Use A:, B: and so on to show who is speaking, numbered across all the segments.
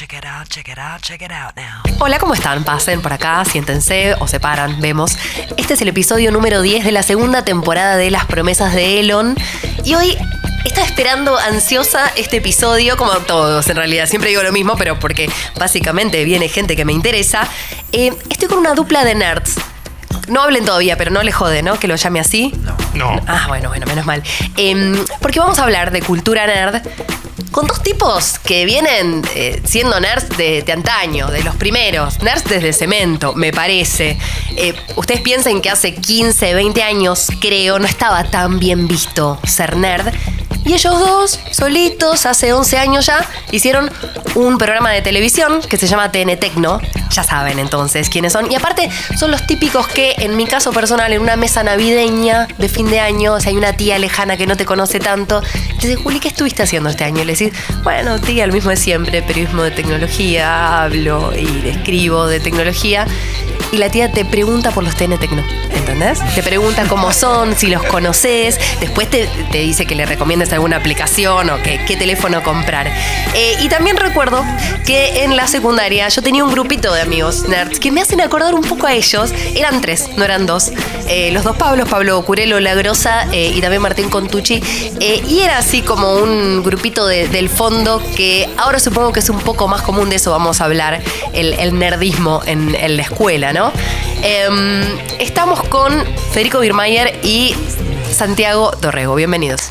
A: check it out, check it out, check it out now.
B: Hola, ¿cómo están? Pasen por acá, siéntense o se paran, vemos. Este es el episodio número 10 de la segunda temporada de Las promesas de Elon. Y hoy estaba esperando ansiosa este episodio, como todos en realidad. Siempre digo lo mismo, pero porque básicamente viene gente que me interesa. Eh, estoy con una dupla de nerds. No hablen todavía, pero no le jode, ¿no? Que lo llame así.
C: No.
B: Ah, bueno, bueno, menos mal. Em, porque vamos a hablar de cultura nerd con dos tipos que vienen eh, siendo nerds de, antaño, de los primeros. Nerds desde cemento, me parece. Eh, ustedes piensen que hace 15, 20 años, creo, no estaba tan bien visto ser nerd. Y ellos dos, solitos, hace 11 años ya, hicieron un programa de televisión que se llama TN Tecno. Ya saben entonces quiénes son. Y aparte, son los típicos que, en mi caso personal, en una mesa navideña de fin de año, sea, hay una tía lejana que no te conoce tanto, te dice, Juli, ¿qué estuviste haciendo este año? Y le decís, bueno, tía, lo mismo de siempre, periodismo de tecnología, hablo y escribo de tecnología. Y la tía te pregunta por los TN Tecno, ¿entendés? Te pregunta cómo son, si los conoces, después te dice que le recomiendas alguna aplicación o qué teléfono comprar. Eh, y también recuerdo que en la secundaria yo tenía un grupito de amigos nerds que me hacen acordar un poco a ellos. Eran tres, no eran dos. Eh, los dos Pablos, Pablo Curelo Lagrosa eh, y también Martín Contucci. Y era así como un grupito de- del fondo que ahora supongo que es un poco más común de eso vamos a hablar, el, el nerdismo en, en la escuela, ¿no? Em, estamos con Federico Birmayer y Santiago Dorrego. Bienvenidos.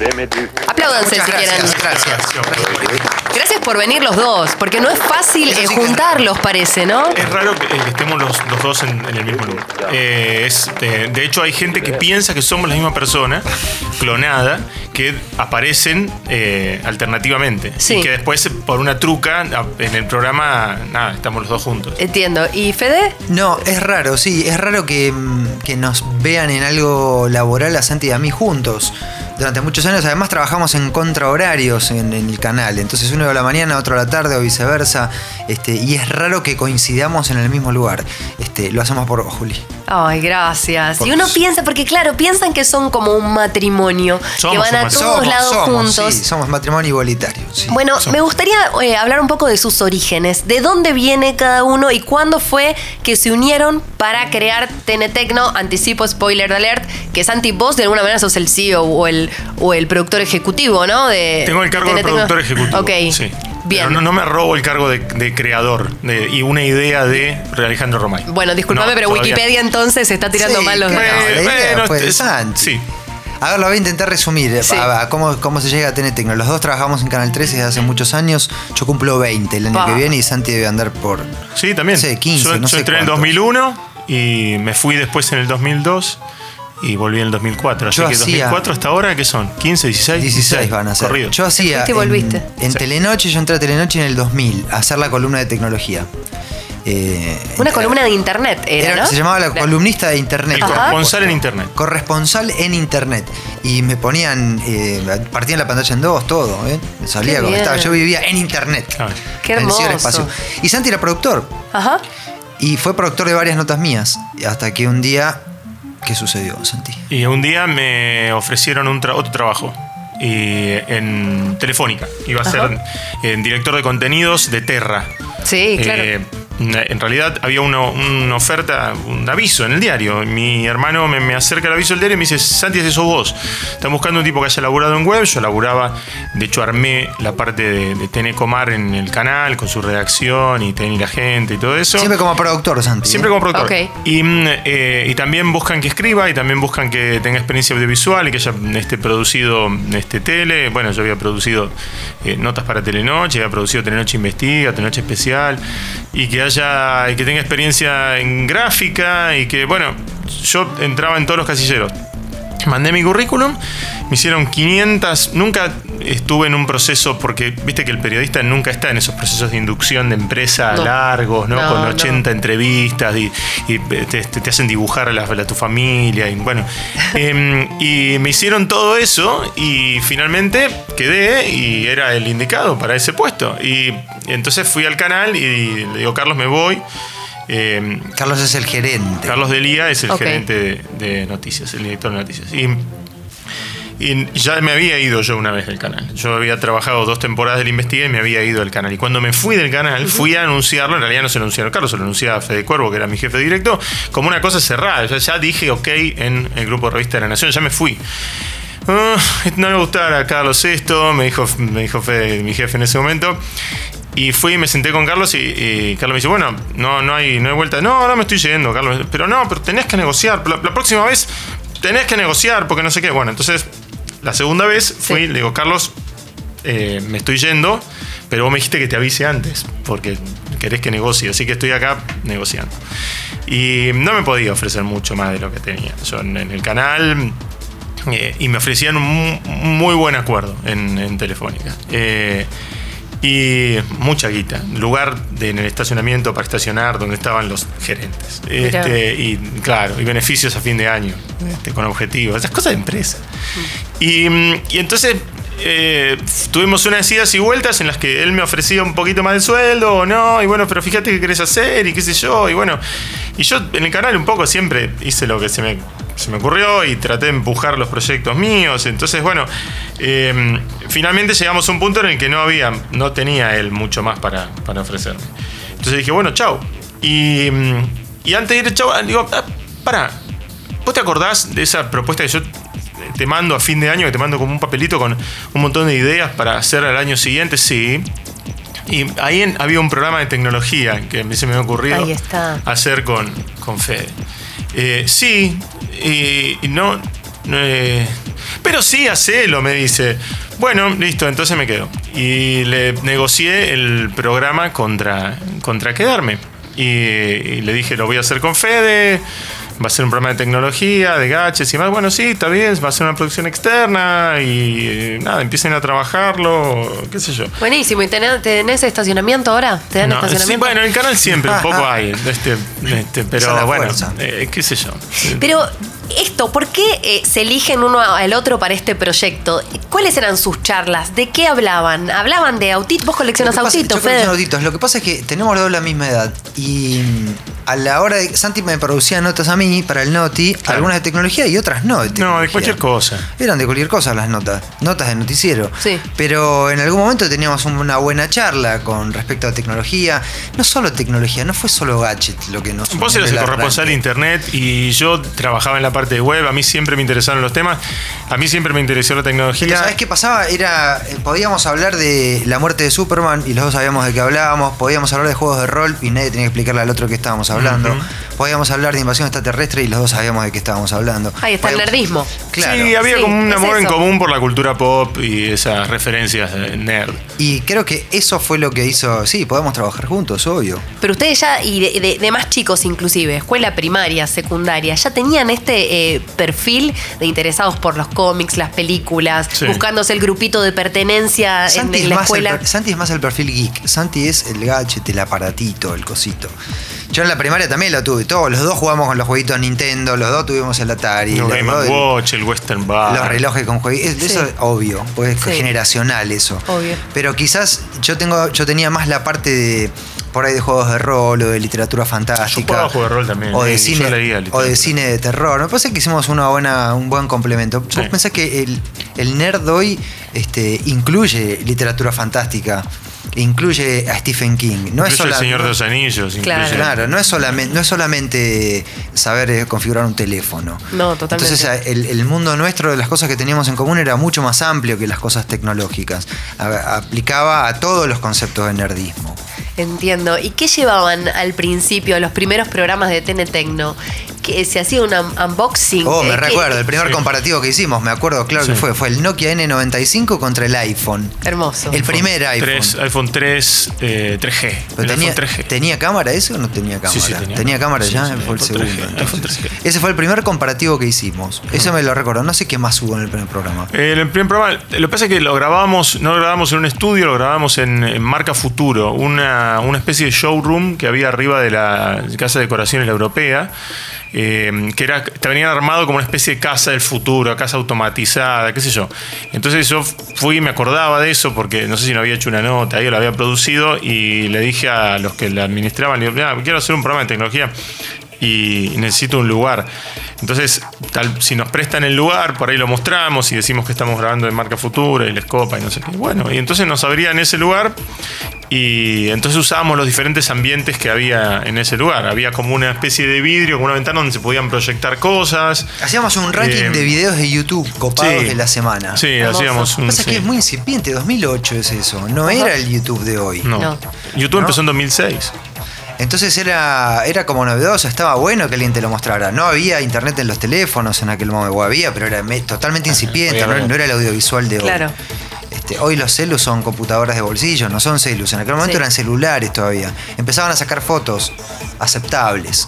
B: Apláudanse
D: Muchas
B: si
D: gracias,
B: quieren.
D: gracias.
B: Gracias por venir los dos, porque no es fácil eh,
D: sí que es
B: juntarlos, parece, ¿no?
C: Es raro que, eh, que estemos los, los dos en, en el mismo lugar. Eh, es, eh, de hecho, hay gente que piensa que somos la misma persona, clonada, que aparecen eh, alternativamente.
B: Sí.
C: Y que después, por una truca, a- en el programa, nada, estamos los dos juntos.
B: Entiendo. ¿Y Fede?
D: No, es raro, sí, es raro que, mm, que nos vean en algo laboral a Santi y a mí juntos. Durante muchos años, además, trabajamos en contrahorarios en, en el canal. Entonces, uno a la mañana, otro a la tarde o viceversa. Este, y es raro que coincidamos en el mismo lugar. Este, lo hacemos por vos, Juli.
B: Ay, gracias.
D: Por
B: y uno piensa, porque claro, piensan que son como un matrimonio, que
C: Somos
B: van a todos lados juntos.
D: sí, somos matrimonio igualitario. sí.
B: Bueno, me gustaría eh, hablar un poco de sus orígenes, de dónde viene cada uno y cuándo fue que se unieron para crear TN Tecno, anticipo spoiler alert, que Santi, vos de alguna manera sos el CEO o el, o el productor ejecutivo, ¿no? De,
C: Tengo el cargo de productor ejecutivo.
B: Ok,
C: sí.
B: bien.
C: Pero no, no me robo el cargo de, de creador de- y una idea de Alejandro Romay.
B: Bueno, discúlpame,
C: No,
B: pero
C: todavía.
B: Wikipedia entonces está tirando
D: Sí,
B: mal los datos.
D: la idea fue de
C: es-
D: Santi.
C: Sí.
D: A ver, lo voy a intentar resumir eh,
B: Sí.
D: a, a cómo, cómo se llega a TN Tecno. Los dos trabajamos en Canal 13 desde hace muchos años. Yo cumplo 20 el año
B: Pa.
D: que viene y Santi debe andar por.
C: Sí, también.
D: Sí, 15,
C: yo
D: no
C: yo
D: sé
C: entré en el
D: cuántos.
C: 2001 y me fui después en el 2002 y volví en el 2004. Así
D: Yo
C: que
D: hacía-
C: 2004 hasta ahora, ¿qué son? ¿15, 16?
D: 16 van a ser.
C: Corrido.
D: Yo hacía.
B: fuiste y volviste.
D: En, en Telenoche, yo entré a Telenoche en el 2000 a hacer la columna de tecnología. Eh,
B: Una columna de internet era,
D: era-
B: ¿no?
D: Se llamaba la columnista de internet.
C: el
B: Ajá.
C: corresponsal en internet.
D: Corresponsal en internet. Y me ponían. Eh, partían la pantalla en dos, todo. ¿eh? Salía como
B: bien.
D: estaba. Yo vivía en internet.
B: Qué
D: en el
B: hermoso.
D: ciberespacio. Y Santi era productor.
B: Ajá.
D: Y fue productor de varias notas mías. Hasta que un día. ¿Qué sucedió, Santi?
C: Y un día me ofrecieron un tra- otro trabajo. Y en Telefónica. Iba a
B: Ajá.
C: ser en director de contenidos de Terra.
B: Sí, claro.
C: Eh, en realidad había una, una oferta, un aviso en el diario. Mi hermano me, me acerca el aviso del diario y me dice, Santi, ese sos vos. Están buscando un tipo que haya laburado en web. Yo laburaba, de hecho armé la parte de, de Tenecomar en el canal con su redacción y tenía la gente y todo eso.
D: Siempre como productor, Santi. ¿eh?
C: Siempre como productor. Y, mm, eh, y también buscan que escriba y también buscan que tenga experiencia audiovisual y que haya este, producido este, tele. Bueno, yo había producido eh, notas para Telenoche, había producido Telenoche Investiga, Telenoche Especial y que haya que tenga experiencia en gráfica y que, bueno, yo entraba en todos los casilleros. Mandé mi currículum, me hicieron 500, nunca estuve en un proceso, porque viste que el periodista nunca está en esos procesos de inducción de empresa
B: No.
C: largos, ¿no?
B: No,
C: Con
B: no.
C: 80 entrevistas y, y te, hacen dibujar a, la, a tu familia. Y bueno, Em, y me hicieron todo eso y finalmente quedé y era el indicado para ese puesto. Y entonces fui al canal y le digo, Carlos, me voy. Em,
D: Carlos es el gerente.
C: Carlos Delía es el gerente de, de noticias, el director de noticias. Y, Y ya me había ido yo una vez del canal. Yo había trabajado dos temporadas del Investiga y me había ido del canal. Y cuando me fui del canal, fui a anunciarlo. En realidad no se lo anunciaron Carlos, se lo anunciaba Fede Cuervo, que era mi jefe directo, como una cosa cerrada. Ya, ya dije ok en el grupo de Revista de la Nación, ya me fui. Ah, no me gustaba a Carlos esto, me dijo, me dijo Fede, mi jefe en ese momento. Y fui y me senté con Carlos y, y Carlos me dice, bueno, no, no, hay, no hay vuelta. No, no me estoy yendo, Carlos. Pero no, pero tenés que negociar. La, la próxima vez tenés que negociar porque no sé qué. Bueno, entonces la segunda vez fui, le digo, Carlos, eh, me estoy yendo, pero vos me dijiste que te avise antes porque querés que negocie. Así que estoy acá negociando. Y no me podía ofrecer mucho más de lo que tenía. Yo en, en el canal... eh, y me ofrecían un mu- muy buen acuerdo en, en Telefónica. Eh, y mucha guita. Lugar de- en el estacionamiento para estacionar donde estaban los gerentes. Este, y claro, y beneficios a fin de año, este, con objetivos, esas cosas de empresa. Y, mm, y entonces eh, tuvimos unas idas y vueltas en las que él me ofrecía un poquito más de sueldo o no, y bueno, pero fíjate qué querés hacer y qué sé yo, y bueno, y yo en el canal un poco siempre hice lo que se me, se me ocurrió y traté de empujar los proyectos míos, entonces bueno, eh, finalmente llegamos a un punto en el que no había, no tenía él mucho más para, para ofrecerme. Entonces dije, bueno, chao. Y, mm, y antes de ir, chao, digo, ah, para, ¿vos te acordás de esa propuesta que yo te mando a fin de año, que te mando como un papelito con un montón de ideas para hacer al año siguiente? Sí. Y ahí en- había un programa de tecnología que a mí se me había ocurrido hacer con, con Fede. Eh, sí, y, no. eh, pero sí, hacelo, me dice. Bueno, listo, entonces me quedo. Y le negocié el programa contra, contra quedarme. Y le dije, lo voy a hacer con Fede. Va a ser un programa de tecnología, de gadgets y más. Bueno, sí, está bien, va a ser una producción externa y eh, nada, empiecen a trabajarlo, qué sé yo.
B: Buenísimo. ¿Y tenés, tenés estacionamiento ahora? ¿Te dan
C: No, sí,
B: estacionamiento?
C: bueno, en el canal siempre un poco hay, este, este, pero bueno, eh, qué sé yo.
B: Pero esto, ¿por qué eh, se eligen uno al otro para este proyecto? ¿Cuáles eran sus charlas? ¿De qué hablaban? ¿Hablaban de autitos? ¿Vos coleccionas autitos,
D: yo colecciono
B: Fede?
D: autitos. Lo que pasa es que tenemos los dos la misma edad. Y a la hora de. Santi me producía notas a mí para el Noti,
C: Claro.
D: algunas de tecnología y otras no. De
C: No, de cualquier cosa.
D: Eran de cualquier cosa las notas, notas de noticiero.
B: Sí.
D: Pero en algún momento teníamos una buena charla con respecto a tecnología. No solo tecnología, no fue solo gadget lo que nos.
C: Vos eras el corresponsal de internet y yo trabajaba en la parte de web. A mí siempre me interesaron los temas. A mí siempre me interesó la
D: Pero
C: tecnología.
D: ¿sabes qué pasaba? Era. eh, podíamos hablar de la muerte de Superman y los dos sabíamos de qué hablábamos. Podíamos hablar de juegos de rol y nadie tenía que explicarle al otro que estábamos hablando.
C: Ujú.
D: Podíamos hablar de invasión extraterrestre y los dos sabíamos de qué estábamos hablando.
B: Ahí está el nerdismo.
D: Claro.
C: Sí, había
B: Sí,
C: como un
B: es
C: amor en común por la cultura pop y esas referencias de nerd.
D: Y creo que eso fue lo que hizo. Sí, podemos trabajar juntos, obvio.
B: Pero ustedes ya, y de, de- de más chicos inclusive, escuela primaria, secundaria, ya tenían este eh, perfil de interesados por los cómics, las películas,
C: Sí.
B: buscándose el grupito de pertenencia en,
D: Santi,
B: en
D: es
B: la
D: más
B: escuela.
D: Santi es más el perfil geek. Santi es el gadget, el aparatito, el cosito. Yo en la primaria también lo tuve. Todos los dos jugamos con los jueguitos Nintendo, los dos tuvimos el Atari.
C: No,
D: los
C: Game
D: dos-
C: Watch, el Western Bar.
D: Los relojes con jueguitos.
B: Sí.
D: Eso es obvio, pues es
B: Sí.
D: generacional eso.
B: Obvio.
D: Pero quizás yo tengo, yo tenía más la parte de por ahí de juegos de rol o de literatura fantástica.
C: Yo jugaba juegos de rol también,
D: O de,
C: eh,
D: cine,
C: leía
D: o de cine de terror. Me parece que hicimos una buena, un buen complemento.
C: Sí.
D: ¿Vos pensás que el, el nerd hoy este, incluye literatura fantástica? Incluye a Stephen King. No es
C: el Señor
D: no-
C: de los Anillos.
B: Claro.
C: incluye-
D: Claro, no es solamente, no es solamente saber eh, configurar un teléfono.
B: No, totalmente.
D: Entonces el, el mundo nuestro de las cosas que teníamos en común era mucho más amplio que las cosas tecnológicas. A- aplicaba a todos los conceptos de nerdismo.
B: Entiendo. ¿Y qué llevaban al principio, a los primeros programas de TN Tecno? Que se hacía un un- unboxing.
D: Oh, me
B: eh, que-
D: recuerdo, el primer
C: Sí.
D: comparativo que hicimos, me acuerdo claro que fue, fue el Nokia N95 contra el iPhone.
B: Hermoso.
D: El primer iPhone.
C: 3, iPhone 3, eh, 3G.
D: Pero
C: el
D: tenía,
C: iPhone 3G.
D: ¿Tenía cámara eso o no tenía cámara?
C: Sí, sí, tenía.
D: cámara
C: Sí,
D: ya, fue el
C: iPhone
D: segundo.
C: 3G,
D: entonces.
C: iPhone 3G.
D: Ese fue el primer comparativo que hicimos. Eso me lo recuerdo. No sé qué más hubo en el primer programa.
C: Eh, El primer programa, lo que pasa es que lo grabamos, no lo grabamos en un estudio, lo grabamos en, en Marca Futuro, una, una especie de showroom que había arriba de la Casa de Decoraciones La Europea, eh, que era, te venían armado como una especie de casa del futuro, casa automatizada, qué sé yo. Entonces yo fui y me acordaba de eso porque no sé si no había hecho una nota, yo lo había producido y le dije a los que la administraban, digo, "Mirá, quiero hacer un programa de tecnología. Y necesito un lugar. Entonces, tal, si nos prestan el lugar, por ahí lo mostramos y decimos que estamos grabando de marca futura y les copa y no sé qué. Bueno, y entonces nos abrían ese lugar y entonces usábamos los diferentes ambientes que había en ese lugar. Había como una especie de vidrio, como una ventana donde se podían proyectar cosas.
D: Hacíamos un ranking
C: Eh,
D: de videos de YouTube copados
C: sí.
D: de la semana.
C: Sí,
B: Hermoso.
C: hacíamos
D: Lo que
C: un.
D: pasa es
C: sí.
D: que es muy incipiente, 2008 es eso, no era el YouTube de hoy.
C: No.
B: No.
C: YouTube
D: No.
C: empezó en 2006.
D: Entonces era, era como novedoso, estaba bueno que alguien te lo mostrara. No había internet en los teléfonos en aquel momento, o había, pero era me- totalmente incipiente, no, no era el audiovisual de hoy.
B: Claro.
D: Este, hoy los celus son computadoras de bolsillo, no son celus. En aquel momento
B: Sí.
D: eran celulares todavía. Empezaban a sacar fotos aceptables,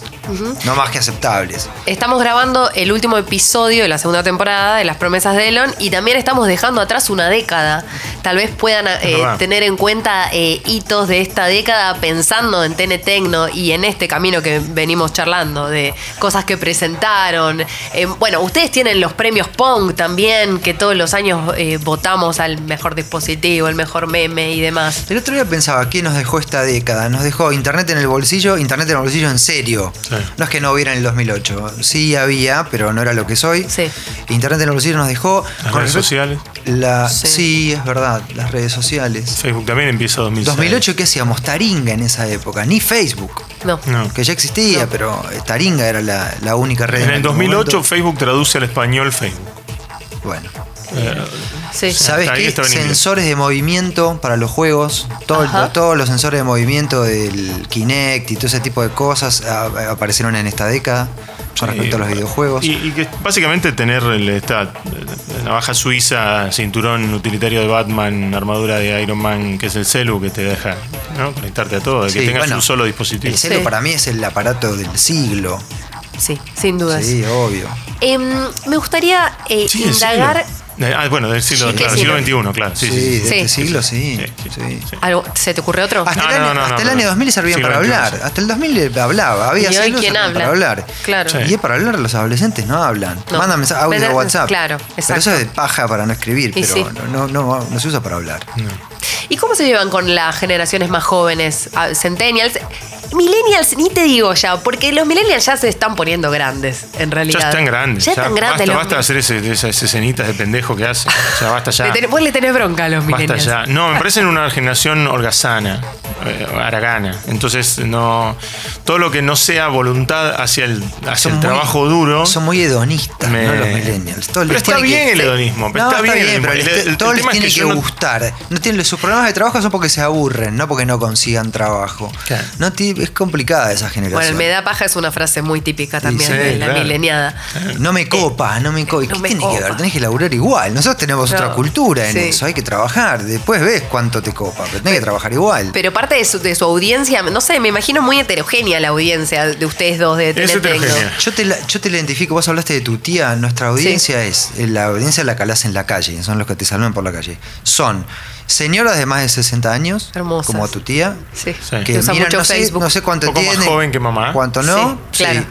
D: no más que aceptables.
B: Estamos grabando el último episodio de la segunda temporada de Las Promesas de Elon y también estamos dejando atrás una década. Tal vez puedan eh, tener en cuenta eh, hitos de esta década pensando en TN Tecno y en este camino que venimos charlando, de cosas que presentaron. Eh, bueno, ustedes tienen los premios Pong también, que todos los años votamos al mejor dispositivo, el mejor meme y demás.
D: El otro día pensaba, ¿qué nos dejó esta década? Nos dejó internet en el bolsillo, internet en el bolsillo en serio.
C: Sí.
D: No es que no hubiera en el 2008. Sí había, pero no era lo que soy.
B: Sí.
D: Internet en el bolsillo nos dejó...
C: Las redes sociales.
D: La,
B: Sí.
D: sí. es verdad, las redes sociales.
C: Facebook también empieza en 2006.
D: 2008, ¿qué hacíamos? Taringa en esa época, ni Facebook.
B: No.
C: No.
D: Que ya existía, pero eh, Taringa era la, la única red.
C: En el
D: aquel
C: 2008
D: momento.
C: Facebook traduce al español Facebook.
D: Bueno.
B: Sí.
D: ¿Sabes qué? Sensores de movimiento para los juegos. Todo- todos los sensores de movimiento del Kinect y todo ese tipo de cosas aparecieron en esta década con respecto a los videojuegos.
C: Y, y que básicamente tener el, esta eh, navaja suiza, cinturón utilitario de Batman, armadura de Iron Man, que es el celu que te deja ¿no? conectarte a todo,
D: Sí,
C: que tengas
D: bueno,
C: un solo dispositivo.
D: El celu
B: Sí.
D: para mí es el aparato del siglo.
B: Sí, sin dudas.
D: Sí, obvio.
B: Em, me gustaría eh,
C: Sí,
B: indagar.
C: Eh, Ah, bueno, del siglo,
B: Sí,
C: claro,
B: ¿qué
C: siglo
B: siglo?
C: XXI, claro. Sí,
D: Sí,
C: sí, sí.
D: de
B: Sí.
D: este siglo sí.
B: Algo, ¿Se te ocurre otro?
D: Hasta,
C: No,
D: el,
C: no,
D: año,
C: no, no,
D: hasta el
C: no.
D: año 2000 servían para hablar. Hasta el 2000 hablaba. Había
B: Y hoy, ¿quién
D: para
B: habla?
D: hablar.
B: Claro.
C: Sí.
D: Y es para hablar, los adolescentes no hablan.
B: No.
D: Mandan mensajes, audio
B: Vender-
D: WhatsApp.
B: claro,
D: Pero
B: exacto.
D: eso es de paja para no escribir,
B: Y
D: pero
B: sí.
D: no, no, no, no se usa para hablar.
B: ¿Y cómo se llevan con las generaciones más jóvenes? Ah, Centennials. Millennials, ni te digo ya, porque los millennials ya se están poniendo grandes, en realidad.
C: Ya están grandes.
B: Ya están grandes
C: Basta, basta de hacer ese- esas escenitas de pendejo que hacen. O sea, basta ya.
B: Le vos le tenés bronca a los
C: Basta
B: millennials.
C: ya. No, me parecen una generación holgazana, aragana. Entonces, no. Todo lo que no sea voluntad hacia el, hacia el
D: muy-
C: trabajo duro.
D: Son muy hedonistas,
C: Me-
D: ¿no? Los millennials. Todo
C: Pero está
D: tiene que-
C: bien el hedonismo, pero
D: No,
C: está bien el
D: pero les-
C: El- el
D: todo les
C: tema es
D: tiene
C: que
D: que,
C: no-
D: gustar. No tienen, sus problemas de trabajo son porque se aburren, no porque no consigan trabajo.
C: Claro.
D: No es complicada esa generación.
B: Bueno, el me da paja es una frase muy típica también
C: sí,
B: de la
C: claro.
B: mileniada.
D: No me copa, no me copa. ¿Y
B: no
D: ¿Qué
B: me
D: tiene que ver? Tenés que laburar igual. Nosotros tenemos
B: No,
D: otra cultura en
B: sí.
D: eso. Hay que trabajar. Después ves cuánto te copa, pero tenés que trabajar igual.
B: Pero parte de su, de su audiencia, no sé, me imagino muy heterogénea la audiencia de ustedes dos de
C: heterogénea.
D: Yo te, la- yo te la identifico, vos hablaste de tu tía, nuestra audiencia es, eh, la audiencia la calás en la calle, son los que te saludan por la calle. Son señoras de más de 60 años,
B: Hermosas.
D: como tu tía,
B: Sí.
D: Que
B: Usa
D: miran,
B: mucho
D: no sé,
B: Facebook.
D: no sé cuánto
C: Un poco más
D: tiene,
C: joven que mamá.
D: cuánto no,
B: Sí, claro.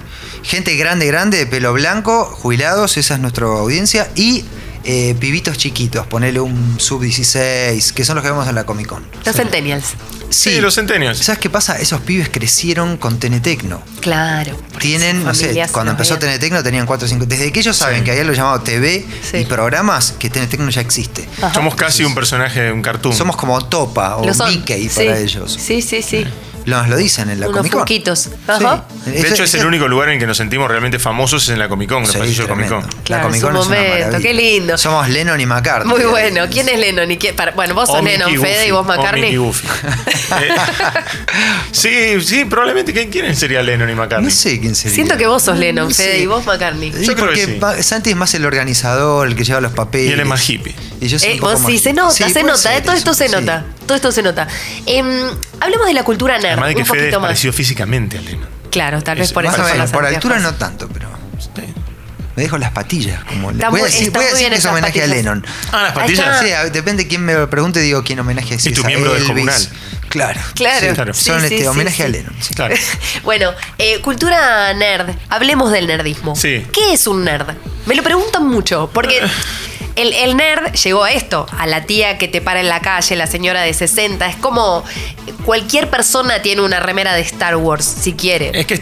D: Gente grande, grande, de pelo blanco, jubilados, esa es nuestra audiencia, y eh, pibitos chiquitos, ponele un sub-16, que son los que vemos en la Comic Con.
B: Los Centennials.
C: Sí, los centenios.
D: ¿Sabes qué pasa? Esos pibes crecieron con Tenetecno.
B: Claro.
D: Tienen, no sé, cuando empezó. Tenetecno tenían 4 o 5. Desde que ellos saben que hay algo llamado TV
B: Sí.
D: y programas, que Tenetecno ya existe.
B: Ajá.
C: Somos casi un personaje de un cartoon.
D: Somos como Topa o
B: Lo.
D: Mickey
B: Sí.
D: para ellos.
B: Sí, sí, sí.
D: Nos lo dicen en la
B: Unos
D: Comic Con.
B: foquitos. Ajá.
C: de hecho, es el único lugar en que nos sentimos realmente famosos es en la Comic Con, en los
D: Sí,
C: pasillos de Comic. Con.
B: Claro,
D: la Comic
B: es un
D: Con es una
B: momento, qué lindo.
D: Somos Lennon y McCartney.
B: Muy bueno. ¿Quién es Lennon? y quién- bueno, vos sos
C: O
B: Lennon,
C: Mickey
B: Fede, y vos McCartney.
C: Goofy. Eh, sí, sí, probablemente. ¿quién- ¿Quién sería Lennon y McCartney?
D: No sé quién sería.
B: Siento que vos sos Lennon,
D: No
B: Fede,
D: sé.
B: y vos McCartney.
D: Sí,
C: Yo creo
D: porque
C: que sí.
D: Santi es más el organizador, el que lleva los papeles.
C: Y él es más hippie.
D: Y yo soy
B: Eh,
D: un poco
B: vos
D: más
B: sí, se nota,
D: Sí,
B: se nota, eh, todo esto se
D: sí.
B: nota, todo esto se nota. Em, hablemos de la cultura nerd,
C: Además de que
B: un
C: Fede es
B: poquito más.
C: parecido físicamente a Lennon.
B: Claro, tal vez por eso.
D: o
B: son
D: menos,
B: las
D: por altura no tanto, pero me dejo las patillas. Como
B: Está
D: voy a decir, voy a que es homenaje a. Lennon.
C: Ah, las patillas.
D: Sí, depende de quién me lo pregunte, digo quién homenaje si
C: Y tu
D: es a
C: miembro del comunal.
D: Claro.
B: Claro,
D: Sí,
C: Claro.
D: Son
B: sí,
D: este
B: sí,
D: homenaje
B: sí.
D: a Lennon. sí.
C: Claro.
B: bueno, eh, cultura nerd. Hablemos del nerdismo.
C: Sí.
B: ¿Qué es un nerd? Me lo preguntan mucho, porque el, el nerd llegó a esto, a la tía que te para en la calle, la señora de 60. Es como cualquier persona tiene una remera de Star Wars, si quiere.
C: Es que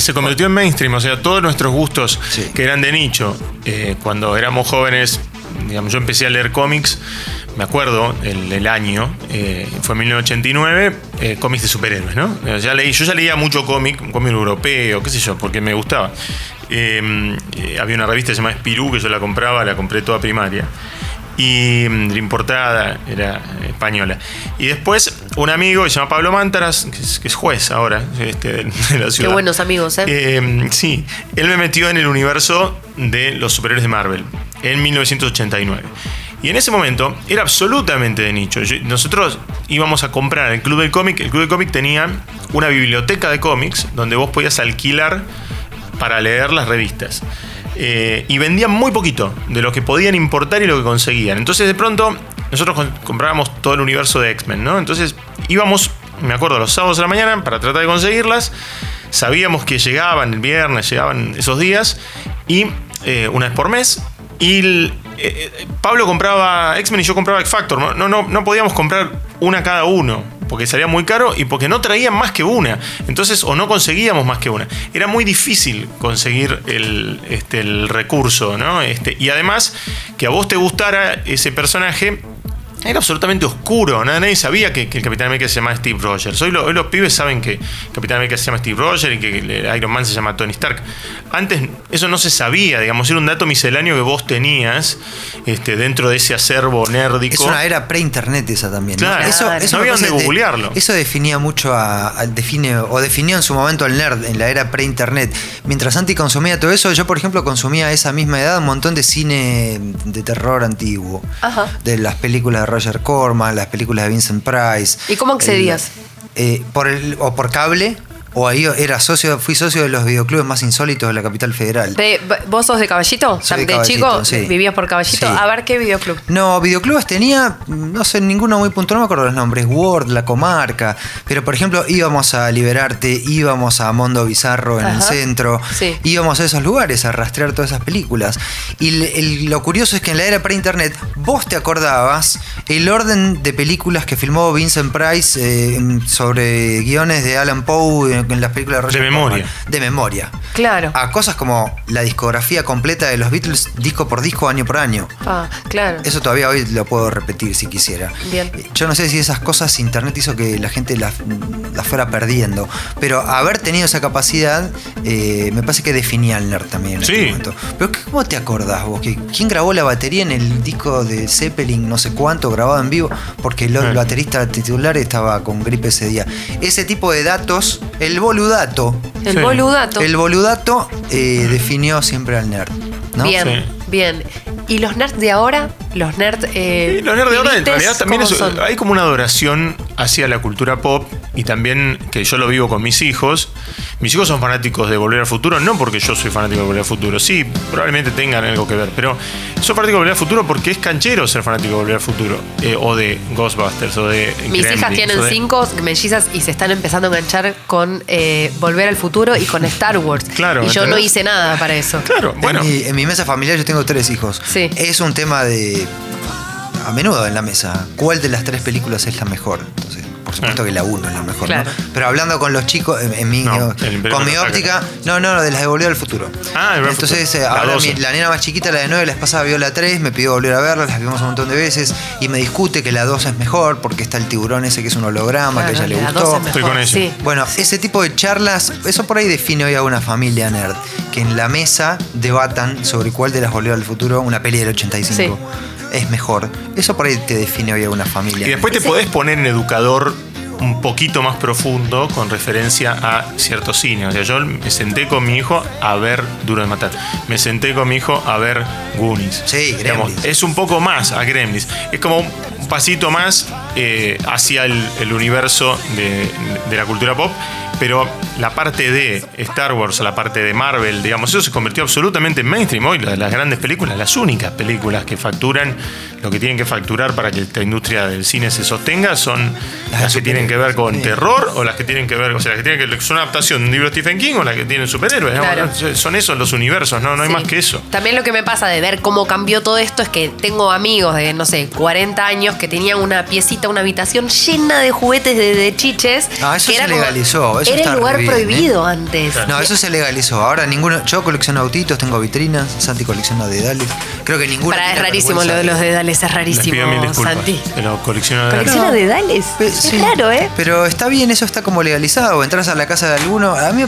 C: se convirtió en mainstream, o sea, todos nuestros gustos
D: Sí.
C: que eran de nicho, eh, cuando éramos jóvenes, digamos, yo empecé a leer cómics, me acuerdo el, el año, eh, fue en 1989, eh, cómics de superhéroes, ¿no? Ya leí, yo ya leía mucho cómic, un cómic europeo, qué sé yo, porque me gustaba. Eh, eh, había una revista llamada Spirú que yo la compraba, la compré toda primaria. Y la importada era eh, española. Y después un amigo que se llama Pablo Mántaras, que es, que es juez ahora este, de la
B: Qué
C: ciudad.
B: buenos amigos, ¿eh?
C: Eh, sí, él me metió en el universo de los superhéroes de Marvel en 1989. Y en ese momento era absolutamente de nicho. Yo- nosotros íbamos a comprar el Club del Cómic. El Club del Cómic tenía una biblioteca de cómics donde vos podías alquilar para leer las revistas. Eh, y vendían muy poquito de lo que podían importar y lo que conseguían. Entonces de pronto nosotros comprábamos todo el universo de X-Men, ¿no? Entonces íbamos, me acuerdo, los sábados de la mañana para tratar de conseguirlas. Sabíamos que llegaban el viernes, llegaban esos días y eh, una vez por mes. Y eh, Pablo compraba X-Men y yo compraba X-Factor. No, no, no podíamos comprar una cada uno porque salía muy caro y porque no traían más que una. Entonces, o no conseguíamos más que una. Era muy difícil conseguir el, este, el recurso, ¿no? Este, y además, que a vos te gustara ese personaje. Era absolutamente oscuro, ¿no? nadie sabía que, que el Capitán América se llama Steve Rogers. Hoy, lo- hoy los pibes saben que Capitán América se llama Steve Rogers y que el Iron Man se llama Tony Stark. Antes eso no se sabía, digamos, era un dato misceláneo que vos tenías este, dentro de ese acervo nérdico.
D: Es una era pre-internet esa también. ¿no?
C: Claro.
D: Eso, eso
C: No había dónde
D: de-
C: googlearlo.
D: Eso definía mucho a, a- define, o definió en su momento al nerd en la era pre-internet. Mientras Santi consumía todo eso, yo por ejemplo consumía a esa misma edad un montón de cine de terror antiguo.
B: Ajá.
D: De las películas de Roger Corman, las películas de Vincent Price.
B: ¿Y cómo accedías?
D: El- eh, por el, o por cable, o ahí era socio, fui socio de los videoclubes más insólitos de la capital federal.
B: De- ¿Vos sos de Caballito?
D: Soy de
B: ¿De
D: Caballito,
B: chico
D: sí.
B: vivías por Caballito?
D: Sí.
B: A ver, ¿qué videoclub?
D: No, videoclubes tenía, no sé, ninguno muy puntual, no me acuerdo los nombres, Word, La Comarca, pero por ejemplo íbamos a Liberarte, íbamos a Mondo Bizarro en el centro,
B: Sí.
D: íbamos a esos lugares a rastrear todas esas películas. Y el- el- lo curioso es que en la era pre-internet vos te acordabas el orden de películas que filmó Vincent Price eh, sobre guiones de Alan Poe en, las películas de Roger
C: De memoria.
D: Corman. De memoria.
B: Claro.
D: A cosas como la discografía completa de los Beatles, disco por disco, año por año.
B: Ah, claro.
D: Eso todavía hoy lo puedo repetir si quisiera.
B: Bien.
D: Eh, Yo no sé si esas cosas internet hizo que la gente las, las fuera perdiendo, pero haber tenido esa capacidad eh, me parece que definía al nerd también en
C: Sí.
D: este momento. Pero ¿qué- ¿cómo te acordás vos? que ¿Quién grabó la batería en el disco de Zeppelin no sé cuánto grabado en vivo? Porque el, el baterista titular estaba con gripe ese día. Ese tipo de datos, el boludato,
B: El
C: Sí.
B: boludato.
D: el boludato eh, definió siempre al nerd. ¿no?
B: Bien,
C: Sí.
B: bien. ¿Y los nerds de ahora? Los nerds. Eh,
C: Y los nerds de ahora en
B: pibites,
C: realidad también
B: ¿cómo
C: es-
B: son?
C: hay como una adoración hacia la cultura pop y también que yo lo vivo con mis hijos. Mis hijos son fanáticos de Volver al Futuro, no porque yo soy fanático de Volver al Futuro, sí, probablemente tengan algo que ver, pero son fanáticos de Volver al Futuro porque es canchero ser fanático de Volver al Futuro, eh, o de Ghostbusters, o de
B: Mis
C: Gremlins,
B: hijas tienen
C: de-
B: cinco mellizas y se están empezando a enganchar con eh, Volver al Futuro y con Star Wars.
C: Claro,
B: Y yo no hice nada para eso.
C: Claro, bueno.
D: En, mi, en mi mesa familiar yo tengo tres hijos.
B: Sí.
D: Es un tema de. a menudo en la mesa. ¿Cuál de las tres películas es la mejor? Entonces, por supuesto que la uno es la mejor,
B: Claro.
D: ¿no? Pero hablando con los chicos, en, en mi,
C: No,
D: con mi óptica, no, no, de las de Volver al Futuro.
C: Ah,
D: Entonces,
C: Futuro.
D: eh,
C: La
D: ahora
C: 12.
D: mi- la nena más chiquita, la de 9, la pasada vio la 3, me pidió volver a verla, las vimos un montón de veces y me discute que la 2 es mejor porque está el tiburón ese que es un holograma, que a ella le
B: la
D: gustó.
B: es
C: Estoy con ella.
B: Sí.
D: Bueno, ese tipo de charlas, eso por ahí define hoy a una familia nerd. Que en la mesa debatan sobre cuál de las Volver al Futuro, una peli del 85, es mejor. Eso por ahí te define hoy a una familia.
C: Y después te podés poner en educador un poquito más profundo con referencia a cierto cine. O sea, yo me senté con mi hijo a ver Duro de Matar. Me senté con mi hijo a ver Goonies.
D: Sí,
C: Digamos,
D: Gremlins.
C: es un poco más a Gremlins. Es como un pasito más eh, hacia el, el universo de, de la cultura pop. Pero la parte de Star Wars, la parte de Marvel, digamos, eso se convirtió absolutamente en mainstream. Hoy las, las grandes películas, las únicas películas que facturan lo que tienen que facturar para que esta industria del cine se sostenga son las, que tienen que ver con terror o las que tienen que ver, o sea, las que tienen que son una adaptación de un libro de Stephen King o las que tienen superhéroes. Son esos los universos, no, no hay
B: Sí.
C: más que eso.
B: También lo que me pasa de ver cómo cambió todo esto es que tengo amigos de, no sé, 40 años que tenían una piecita, una habitación llena de juguetes de, de chiches.
D: Ah, eso
B: que
D: se
B: era como-
D: legalizó, eso
B: era el lugar
D: bien,
B: prohibido antes.
D: No, eso se legalizó. Ahora ninguno. Yo colecciono autitos, tengo vitrinas. Santi colecciona dedales. Creo que ninguno.
B: Para, es rarísimo lo de los dedales, es
C: Les
B: rarísimo,
C: pido mil disculpas.
B: Santi.
C: Pero
B: ¿Colecciona
D: No.
B: dedales?
D: Pe-
B: Es
D: sí.
B: raro, ¿eh?
D: Pero está bien, eso está como legalizado. Entras a la casa de alguno. A mí,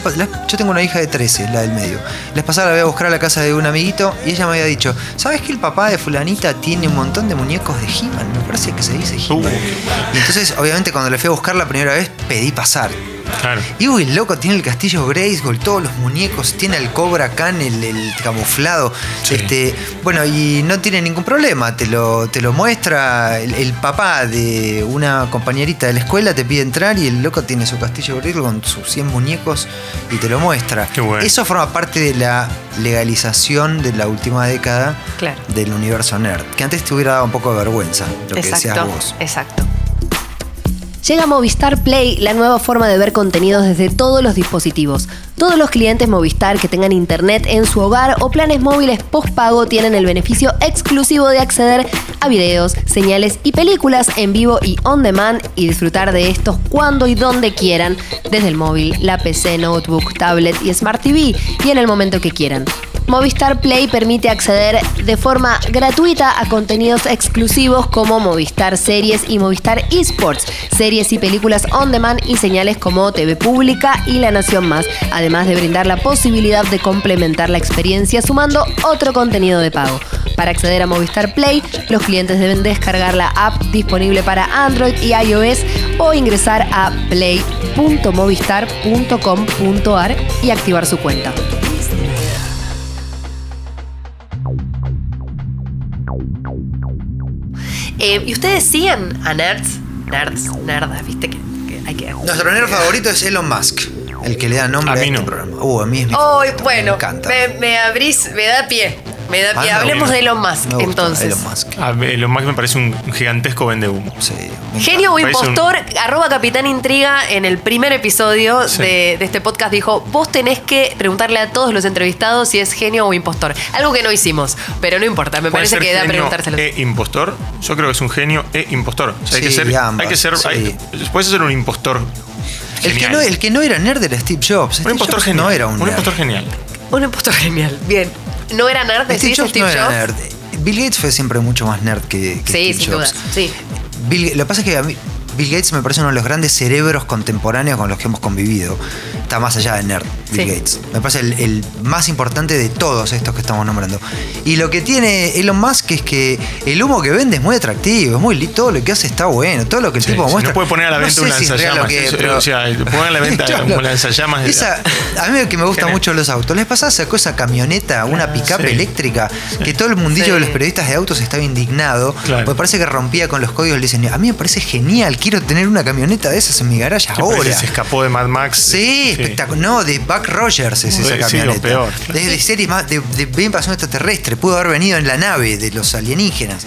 D: yo tengo una hija de 13, la del medio. La vez pasada la voy a buscar a la casa de un amiguito y ella me había dicho: ¿Sabes que el papá de Fulanita tiene un montón de muñecos de He-Man? Me parece que se dice He-Man.
C: Uh.
D: Y entonces, obviamente, cuando le fui a buscar la primera vez, pedí pasar.
C: Claro.
D: Y uy, el loco tiene el castillo Grayskull, todos los muñecos, tiene el Cobra Khan, el, el camuflado.
C: Sí.
D: Este, bueno, y no tiene ningún problema, te lo, te lo muestra el, el papá de una compañerita de la escuela, te pide entrar y el loco tiene su castillo Grayskull con sus 100 muñecos y te lo muestra.
C: Qué bueno.
D: Eso forma parte de la legalización de la última década
B: Claro.
D: del universo nerd, que antes te hubiera dado un poco de vergüenza, lo que decías vos.
B: exacto.
E: Llega Movistar Play, la nueva forma de ver contenidos desde todos los dispositivos. Todos los clientes Movistar que tengan internet en su hogar o planes móviles postpago tienen el beneficio exclusivo de acceder a videos, señales y películas en vivo y on demand y disfrutar de estos cuando y donde quieran, desde el móvil, la PC, notebook, tablet y Smart TV y en el momento que quieran. Movistar Play permite acceder de forma gratuita a contenidos exclusivos como Movistar Series y Movistar Esports, series y películas on demand y señales como TV Pública y La Nación Más, además de brindar la posibilidad de complementar la experiencia sumando otro contenido de pago. Para acceder a Movistar Play, los clientes deben descargar la app disponible para Android y iOS o ingresar a play.movistar.com.ar y activar su cuenta.
B: Eh, ¿Y ustedes siguen a nerds? Nerds, nerdas, viste que, que hay que.
D: Nuestro nerd favorito es Elon Musk, el que le da nombre
C: A
D: a,
C: mí
D: este
C: no.
D: programa. Uh, a mí es mi favorito,
B: bueno,
D: me encanta.
B: me, me abrís, me da pie. Me da pie.
D: Ah,
B: Hablemos de Elon Musk,
D: Me gusta
B: entonces.
D: Elon Musk.
C: A ver, lo más me parece un gigantesco vende humo.
D: Sí, me
B: Genio o
C: Parece un-
B: impostor, arroba Capitán Intriga en el primer episodio
C: Sí.
B: de, de este podcast dijo, vos tenés que preguntarle a todos los entrevistados si es genio o impostor. Algo que no hicimos, pero no importa, me
C: Puede
B: parece
C: ser
B: que da
C: genio
B: preguntárselo.
C: E impostor. Yo creo que es un genio e impostor. O sea, hay,
D: Sí,
C: que ser,
D: ambas,
C: hay que ser.
D: sí.
C: hay- puedes ser un impostor.
D: El que,
C: genial.
D: no, el que no era nerd era Steve Jobs.
C: un
D: Steve
C: impostor
D: Jobs
C: genial.
D: no era un, nerd.
C: impostor genial.
B: Un impostor genial, bien. ¿No era nerd?
D: Steve
B: decís,
D: Jobs
B: Steve
D: no era
B: Jobs?
D: nerd. Bill Gates fue siempre mucho más nerd que, que
B: Sí,
D: Steve
B: sin
D: Jobs.
B: duda. Sí.
D: Bill- lo que pasa es que a mí, Bill Gates me parece uno de los grandes cerebros contemporáneos con los que hemos convivido. Está más allá de nerd, Bill
B: Sí.
D: Gates. Me parece el, el más importante de todos estos que estamos nombrando. Y lo que tiene Elon Musk es que el humo que vende es muy atractivo, es muy todo lo que hace está bueno, todo lo que el
C: Sí,
D: tipo
C: sí,
D: muestra.
C: no puede poner a la venta
D: sé
C: un
D: si es
C: lanzallamas. Eso-
D: pero-
C: o sea, pongan a la venta
D: Claro.
C: un lanzallamas de-
D: Esa- a mí que me gustan mucho los autos. Les pasaba sacó esa camioneta, una pick-up
C: Sí.
D: eléctrica, que todo el mundillo
B: Sí.
D: de los periodistas de autos estaba indignado.
C: Claro.
D: Me parece que rompía con los códigos del diseño. A mí me parece genial, quiero tener una camioneta de esas en mi garaje
C: Sí,
D: ahora.
C: que se escapó de Mad Max.
D: Sí, espectacular. No, de Buck Rogers es esa
C: Sí,
D: camioneta.
C: lo peor,
D: de series más de, de de invasión extraterrestre. Pudo haber venido en la nave de los alienígenas.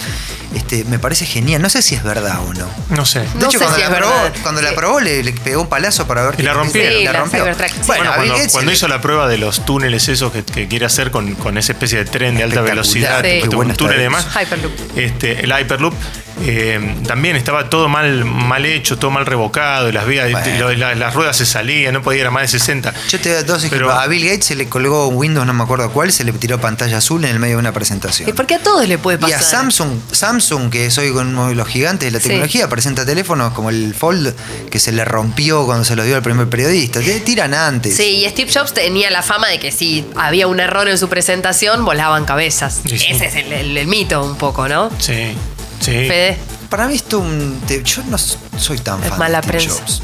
D: Este, me parece genial. No sé si es verdad o no.
C: No sé.
D: De
B: No
D: hecho,
B: sé
D: cuando,
B: si
D: la
B: es
D: probó,
B: verdad.
D: cuando la
B: Sí.
D: probó, le, le pegó un palazo para ver
C: Y la
D: que-
C: rompieron.
B: Sí,
D: la
B: la
D: rompió.
B: Sí.
D: Bueno,
C: cuando, hizo la prueba de los túneles esos que, que quiere hacer con, con esa especie de tren de alta velocidad,
B: Sí.
C: un túnel y
D: está
C: demás,
B: Hyperloop.
C: este, el Hyperloop, eh, también estaba todo mal, mal hecho, todo mal revocado, y las vías,
D: Bueno.
C: lo- la- las ruedas se salían, no podía ir a más de 60.
D: Yo te doy dos
C: Pero-
D: ejemplos. A Bill Gates se le colgó un Windows, no me acuerdo cuál, se le tiró pantalla azul en el medio de una presentación.
B: ¿Y por qué a todos le puede
D: Y
B: pasar?
D: a Samsung, Samsung, que es hoy uno de los gigantes de la
B: Sí.
D: tecnología, presenta teléfonos como el Fold, que se le rompió cuando se lo dio al primer periodista. Te tiran antes.
B: Sí, y Steve Jobs tenía la fama de que si había un error en su presentación, volaban cabezas.
C: Sí, sí.
B: Ese es el, el- el mito un poco, ¿no?
C: Sí, sí.
B: Fede,
D: Para mí esto un. yo no soy tan
B: Es
D: fan
B: mala
D: de Steve
B: prensa.
D: Jobs.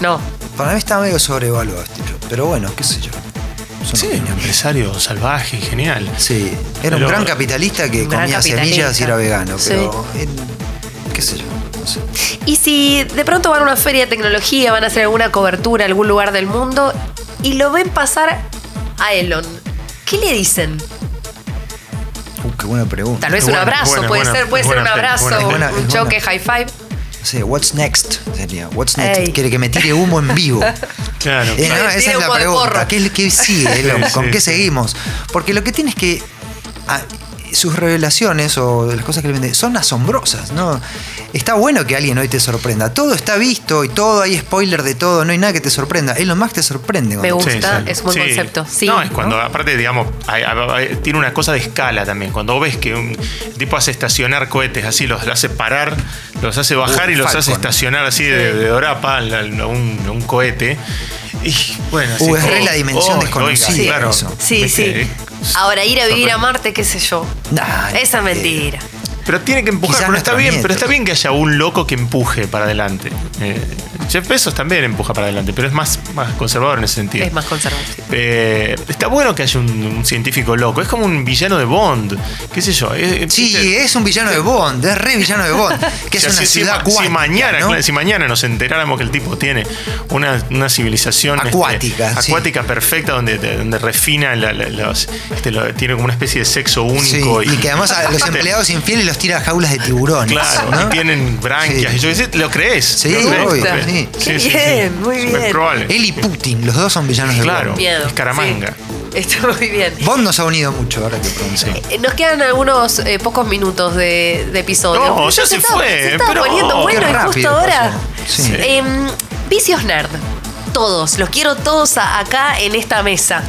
B: no.
D: Para mí está medio sobrevaluado Steve Jobs. Pero bueno, qué sé yo. Una
C: Sí, un empresario salvaje y genial.
D: Sí, era
C: Pero-
D: un gran capitalista que
B: gran
D: comía
B: capitalista.
D: semillas y era vegano,
B: Sí.
D: pero él- qué sé yo.
B: Y si de pronto van a una feria de tecnología, van a hacer alguna cobertura a algún lugar del mundo y lo ven pasar a Elon, ¿qué le dicen?
D: Qué buena pregunta.
B: Tal vez
C: Es
B: un
C: buena,
B: abrazo,
C: buena,
B: puede
C: buena,
B: ser, puede ser un abrazo,
C: buena,
D: es buena,
B: un choque, high five.
D: No sé, what's next sería. What's next?
B: Ey.
D: Quiere que me tire humo en vivo.
C: Claro.
D: Eh, no,
B: Tire
D: esa es la pregunta. ¿Qué, qué sigue?
C: Sí,
D: ¿Con
C: sí,
D: qué
C: sí.
D: seguimos? Porque lo que tiene es que. Sus revelaciones o las cosas que le vende son asombrosas, ¿no? Está bueno que alguien hoy te sorprenda. Todo está visto y todo, hay spoiler de todo, no hay nada que te sorprenda. Elon Musk te sorprende.
B: Me
D: cuando-
B: gusta. es un buen concepto. Sí,
C: no, es
B: ¿no?
C: cuando, aparte, digamos, hay- hay- tiene una cosa de escala también. Cuando ves que un tipo hace estacionar cohetes así, los hace parar, los hace bajar
D: Uh,
C: y los hace estacionar así de, de dorapa a un, a un cohete. Y bueno, así
D: Uh, es re la dimensión
C: oh,
D: desconocida,
C: oiga, claro.
D: eso.
B: Sí,
C: ¿viste?
B: sí. Ahora, ir a vivir a Marte, qué sé yo.
D: Nah,
B: Esa es
D: eh,
B: mentira.
C: Pero tiene que empujar,
D: Quizás
C: pero está bien, pero está bien que haya un loco que empuje para adelante. Eh, Jeff Bezos también empuja para adelante, pero es más, más conservador en ese sentido.
B: Es más conservador.
C: Eh, está bueno que haya un, un científico loco. Es como un villano de Bond. ¿Qué sé yo? Es-
D: Sí, es un villano de Bond, es re villano de Bond. Que es
C: O sea,
D: una
C: si- si
D: ciudad
C: si,
D: acuática,
C: mañana, si mañana nos enteráramos que el tipo tiene una, una civilización este,
D: Acuática, sí.
C: acuática perfecta donde, donde refina la- la- los, este, lo- tiene como una especie de sexo
D: Sí,
C: único
D: y que además a los empleados infieles los tira a jaulas de tiburones.
C: Claro,
D: ¿no?
C: y tienen branquias.
D: Sí.
C: Y yo qué sé, ¿lo crees?
D: Sí,
C: ¿Lo crees?
D: obvio,
C: ¿Lo crees?
D: sí.
B: Qué bien, muy
C: Es
B: bien.
C: probable.
D: Él y Putin, los dos son villanos de
C: Claro.
D: Bond.
B: Miedo.
C: Escaramanga.
B: Sí. Está muy bien.
D: Bond nos ha unido mucho, ahora que pregunto.
C: Sí.
B: Eh, Nos quedan algunos eh, pocos minutos de, de episodio.
C: No, ya se
B: estaba-
C: fue,
B: Se estaba
C: pero-
B: poniendo bueno y justo ahora.
D: Sí.
B: Em, vicios nerd. Todos. Los quiero todos a- acá en esta mesa.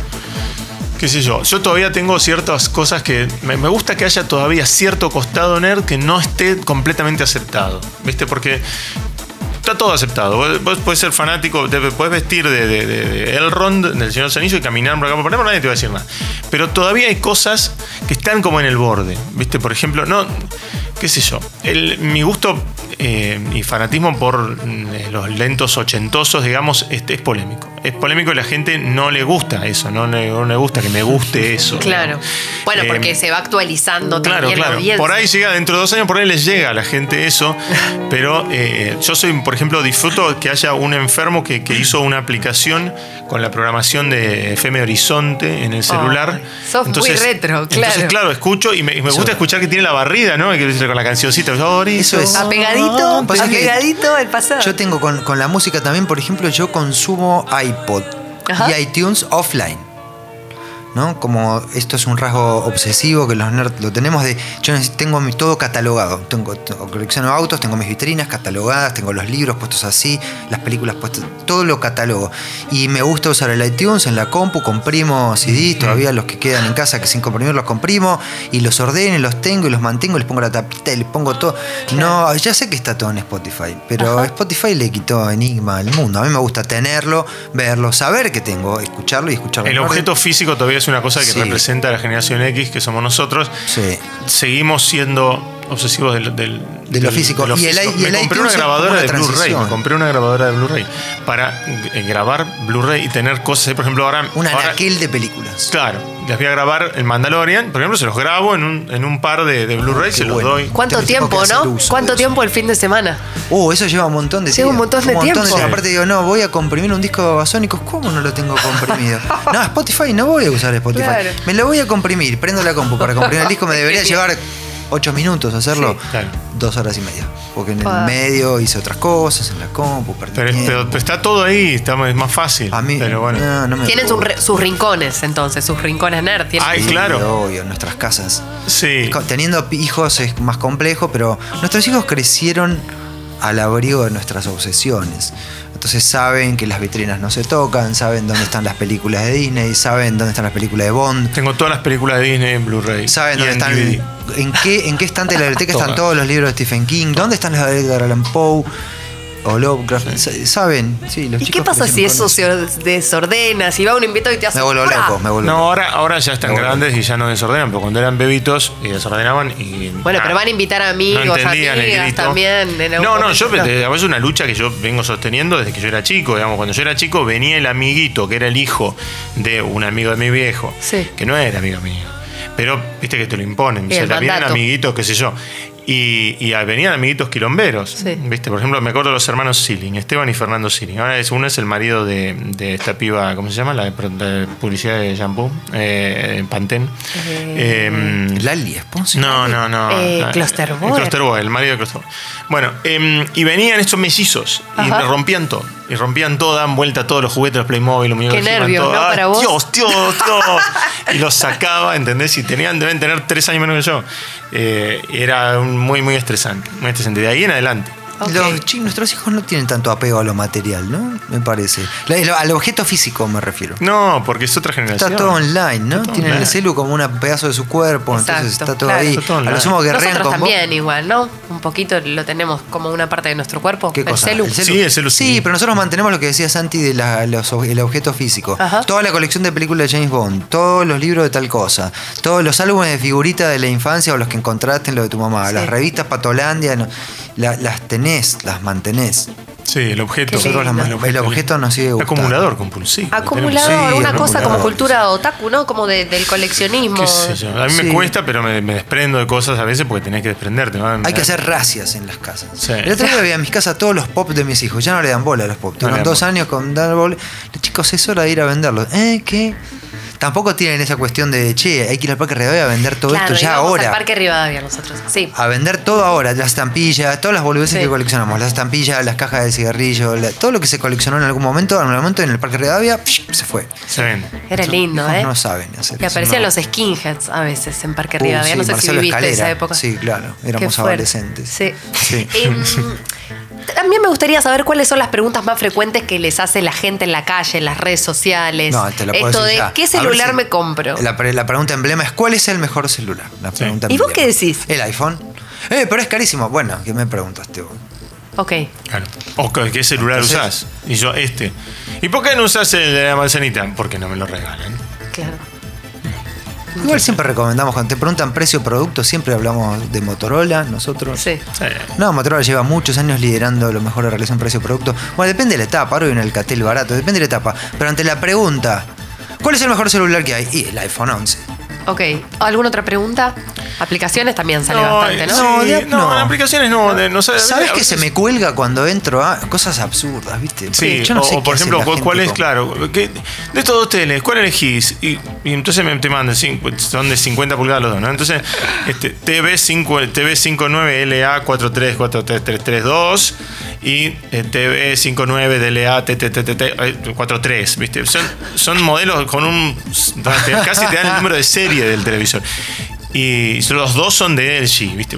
C: qué sé yo, yo todavía tengo ciertas cosas que me, me gusta que haya todavía cierto costado nerd que no esté completamente aceptado, ¿viste? Porque está todo aceptado. Vos, vos podés ser fanático, te podés vestir de, de- de- Elrond, del Señor Anillos y caminar por acá por allá, nadie te va a decir nada. Pero todavía hay cosas que están como en el borde, ¿viste? Por ejemplo, no, qué sé yo, el- mi gusto eh, y fanatismo por eh, los lentos ochentosos, digamos, es polémico. Es polémico y la gente no le gusta eso, no le, no le gusta que me guste eso.
B: Claro. Bueno,
C: Eh,
B: porque se va actualizando
C: Claro,
B: también la
C: claro.
B: audiencia.
C: Por ahí llega, dentro de dos años, por ahí les llega a la gente eso. Pero eh, yo soy, por ejemplo, disfruto que haya un enfermo que, que hizo una aplicación con la programación de FM Horizonte en el celular.
B: sos muy retro,
C: Entonces,
B: claro.
C: claro, escucho y me, y me gusta escuchar que tiene la barrida, ¿no? Que con la cancioncita.
D: Eso es.
B: Apegadito,
D: Pasa que
B: apegadito al pasado.
D: Yo tengo con, con la música también, por ejemplo, yo consumo iPod
B: Ajá.
D: y iTunes offline. ¿No? Como esto es un rasgo obsesivo que los nerds lo tenemos de. Yo tengo mi- todo catalogado. Tengo, colecciono autos, tengo mis vitrinas catalogadas, tengo los libros puestos así, las películas puestas, todo lo catalogo. Y me gusta usar el iTunes en la compu, comprimo CDs, todavía los que quedan en casa que sin comprimir los comprimo y los ordeno los tengo y los mantengo, les pongo la tapita y les pongo todo. No, ya sé que está todo en Spotify, pero Spotify le quitó enigma al mundo. A mí me gusta tenerlo, verlo, saber que tengo, escucharlo y escucharlo.
C: El objeto físico todavía es una cosa que
D: Sí.
C: representa a la generación X, que somos nosotros.
D: Sí.
C: Seguimos siendo obsesivos del, del-
D: De lo
C: del-
D: físico.
C: de lo
D: Y el
C: físico.
D: i- y el
C: me compré una grabadora de Blu-ray. Me compré una grabadora de Blu-ray para eh, grabar Blu-ray y tener cosas. Por ejemplo, ahora.
D: Un anaquel de películas.
C: Claro, les voy a grabar el Mandalorian. Por ejemplo, se los grabo en un, en un par de, de Blu-ray,
D: Qué
C: se los
D: bueno.
C: doy.
B: ¿Cuánto tiempo, no? ¿Cuánto tiempo el fin de semana?
D: Uh, eso lleva un montón de
B: Lleva un
D: tiempo.
B: montón de tiempo.
D: Y aparte digo, no, voy a comprimir un disco de Babasónicos. ¿Cómo no lo tengo comprimido? no, Spotify, no voy a usar Spotify.
B: Claro.
D: Me lo voy a comprimir. Prendo la compu para comprimir el disco. Me debería llevar 8 minutos hacerlo.
C: Sí, claro.
D: Dos horas y media. Porque en el medio hice otras cosas, en la compu, perdí
C: Pero,
D: tiempo.
C: pero- pero está todo ahí, está, es más fácil.
D: a mí,
C: Pero bueno.
D: no, no me
B: Tienen sus, rincones, entonces, sus rincones nerd.
C: Ay,
D: Sí,
C: claro.
D: Obvio, en nuestras casas.
C: Sí.
D: Teniendo hijos es más complejo, pero nuestros hijos crecieron al abrigo de nuestras obsesiones. Entonces saben que las vitrinas no se tocan, saben dónde están las películas de Disney, saben dónde están las películas de Bond,
C: Tengo todas las películas de Disney en Blu-ray.
D: saben dónde
C: en
D: están,
C: DVD.
D: en qué, en qué estante de la biblioteca están todos los libros de Stephen King, dónde están los de Edgar Allan Poe o Lovecraft. Saben, sí, los
B: ¿Y qué pasa si eso se desordena? Si va un invitado y te hace.
D: Me vuelvo
B: ¡pra!
D: loco, me vuelvo
C: No, ahora, ahora ya están grandes y ya no desordenan, pero cuando eran bebitos y desordenaban y.
B: Bueno,
C: ah,
B: pero van a invitar a amigos,
C: no
B: amigas también. en
C: No, no, yo a veces una lucha que yo vengo sosteniendo desde que yo era chico, digamos, cuando yo era chico venía el amiguito, que era el hijo de un amigo de mi viejo,
B: Sí.
C: que no era amigo mío. Pero viste que te lo imponen, se
B: mandato.
C: amiguitos, qué sé yo. Y, y venían amiguitos quilomberos.
B: Sí.
C: ¿Viste? Por ejemplo, me acuerdo de los hermanos Silling, Esteban y Fernando Silling. Ahora es, uno es el marido de, de esta piba, ¿cómo se llama? La de, publicidad de shampoo, eh, Pantene. Eh,
D: Lali, sponsor.
C: no, no, no.
B: Eh, Klosterboer.
C: eh, Klosterboer, el marido de Klosterboer. Bueno, em, y venían estos mellizos y
B: Ajá.
C: rompían todo. Y rompían todo, daban vuelta a todos los juguetes, los Playmobil, los muñecos.
B: Qué nervios. ¿no?
C: Ah,
B: Para vos.
C: Dios, Dios, Dios. y los sacaba, ¿entendés? Y tenían, deben tener tres años menos que yo. Eh, era muy, muy estresante. Muy estresante. De ahí en adelante.
D: Los nuestros hijos no tienen tanto apego a lo material, ¿no? Me parece. La- al objeto físico me refiero.
C: No, porque es otra generación.
D: Está todo online, ¿no?
C: Todo
D: Tienen el celu como un pedazo de su cuerpo, entonces está todo
B: claro.
D: ahí.
C: Está todo
D: a lo
C: online.
D: sumo guerrean
B: Nosotros
D: con vos.
B: también igual, ¿no? Un poquito lo tenemos como una parte de nuestro cuerpo.
D: ¿Qué
B: el
D: cosa?
B: celu.
C: Sí, el celu,
D: Sí,
C: sí.
D: pero nosotros mantenemos lo que decía Santi de la- los ob- el objeto físico.
B: Ajá.
D: Toda la colección de películas de James Bond, todos los libros de tal cosa, todos los álbumes de figuritas de la infancia o los que encontraste en lo de tu mamá,
B: Sí.
D: las revistas Patolandia, no, la- las tenés, las mantenés.
C: Sí, el objeto.
D: Nosotros las
B: lindo.
D: man- el objeto nos sigue gustando.
C: Acumulador compulsivo.
B: Acumulador,
D: Sí,
B: una cosa como cultura otaku, ¿no? Como de- del coleccionismo.
C: ¿Qué sé yo? A mí
D: Sí.
C: me cuesta, pero me, me desprendo de cosas a veces porque tenés que desprenderte. ¿no?
D: Hay que hacer racias en las casas.
C: Sí.
D: El otro día veía en mis casas todos los pop de mis hijos. Ya no le dan bola a los pop.
C: No dan
D: dos
C: bola.
D: años con dar bola. Los chicos, es hora de ir a venderlos. ¿Eh? ¿Qué? Tampoco tienen esa cuestión de, che, hay que ir al parque Rivadavia a vender todo
B: claro,
D: esto ya ahora.
B: al Parque Rivadavia nosotros. Sí.
D: A vender todo ahora, las estampillas, todas las boludeces
B: Sí.
D: que coleccionamos, las estampillas, las cajas de cigarrillo, la- todo lo que se coleccionó en algún momento, en algún momento en el Parque Rivadavia, psh, se fue.
C: Se vende.
B: Era lindo, ¿eh?
D: No saben hacer
B: Y
D: eso,
B: aparecían
D: no.
B: los skinheads a veces en Parque
D: Uh,
B: Rivadavia.
D: sí,
B: no sé
D: Marcelo
B: si viviste
D: Escalera.
B: esa época.
D: Sí, claro, éramos adolescentes.
B: Sí.
D: Sí.
B: También me gustaría saber cuáles son las preguntas más frecuentes que les hace la gente en la calle, en las redes sociales.
D: No, te la puedo
B: Esto
D: decir
B: de
D: ya.
B: qué celular
D: si-
B: me compro.
D: La, pre- la pregunta emblema es ¿cuál es el mejor celular? La pregunta
B: ¿Y vos qué decís?
D: El iPhone. Eh, pero es carísimo. Bueno, ¿qué me preguntaste vos?
B: Ok.
C: Claro. O qué qué celular
D: Entonces-
C: usás. Y yo, este. ¿Y por qué no usás el de la manzanita? Porque no me lo regalan.
B: Claro.
D: Igual siempre recomendamos, cuando te preguntan precio producto, siempre hablamos de Motorola, nosotros.
B: Sí.
D: No, Motorola lleva muchos años liderando lo mejor de relación precio-producto. Bueno, depende de la etapa, ahora viene el Catel barato, depende de la etapa. Pero ante la pregunta, ¿cuál es el mejor celular que hay? Y el iPhone 11.
B: Ok. ¿Alguna otra pregunta? Aplicaciones también sale
C: No,
B: bastante, ¿no?
C: sí,
D: No, de-
C: no, aplicaciones no. de- no sé,
D: ¿Sabes que se me cuelga cuando entro a cosas absurdas, viste?
C: Sí,
D: Yo no
C: o,
D: sé
C: o
D: qué
C: por ejemplo, ¿cuál, es,
D: con-
C: claro? ¿qué- de estos dos teles, ¿cuál elegís? Y, y entonces me, te mandan, cinco- son de 50 pulgadas los dos, ¿no? Entonces, este, TV5, TV59 LA 4343332 y eh, TV59 DLA TTTT 43, ¿viste? Son, son modelos con un. casi te dan el número de serie del televisor. Y los dos son de LG, ¿viste?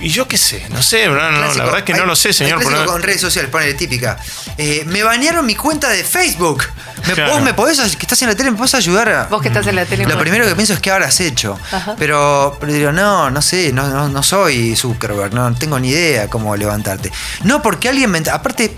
C: Y yo qué sé, no sé, no, no, la verdad es que no lo sé, señor. por
D: con redes sociales, ponele típica. Eh, me banearon mi cuenta de Facebook. ¿Me,
C: Claro.
D: ¿Vos me podés, que estás en la tele, me podés ayudar a.?
B: Vos que estás en la tele.
D: Lo primero que pienso es que habrás hecho.
B: Ajá.
D: Pero, pero digo, no, no sé, no, no, no soy Zuckerberg, no tengo ni idea cómo levantarte. No, porque alguien me. Aparte,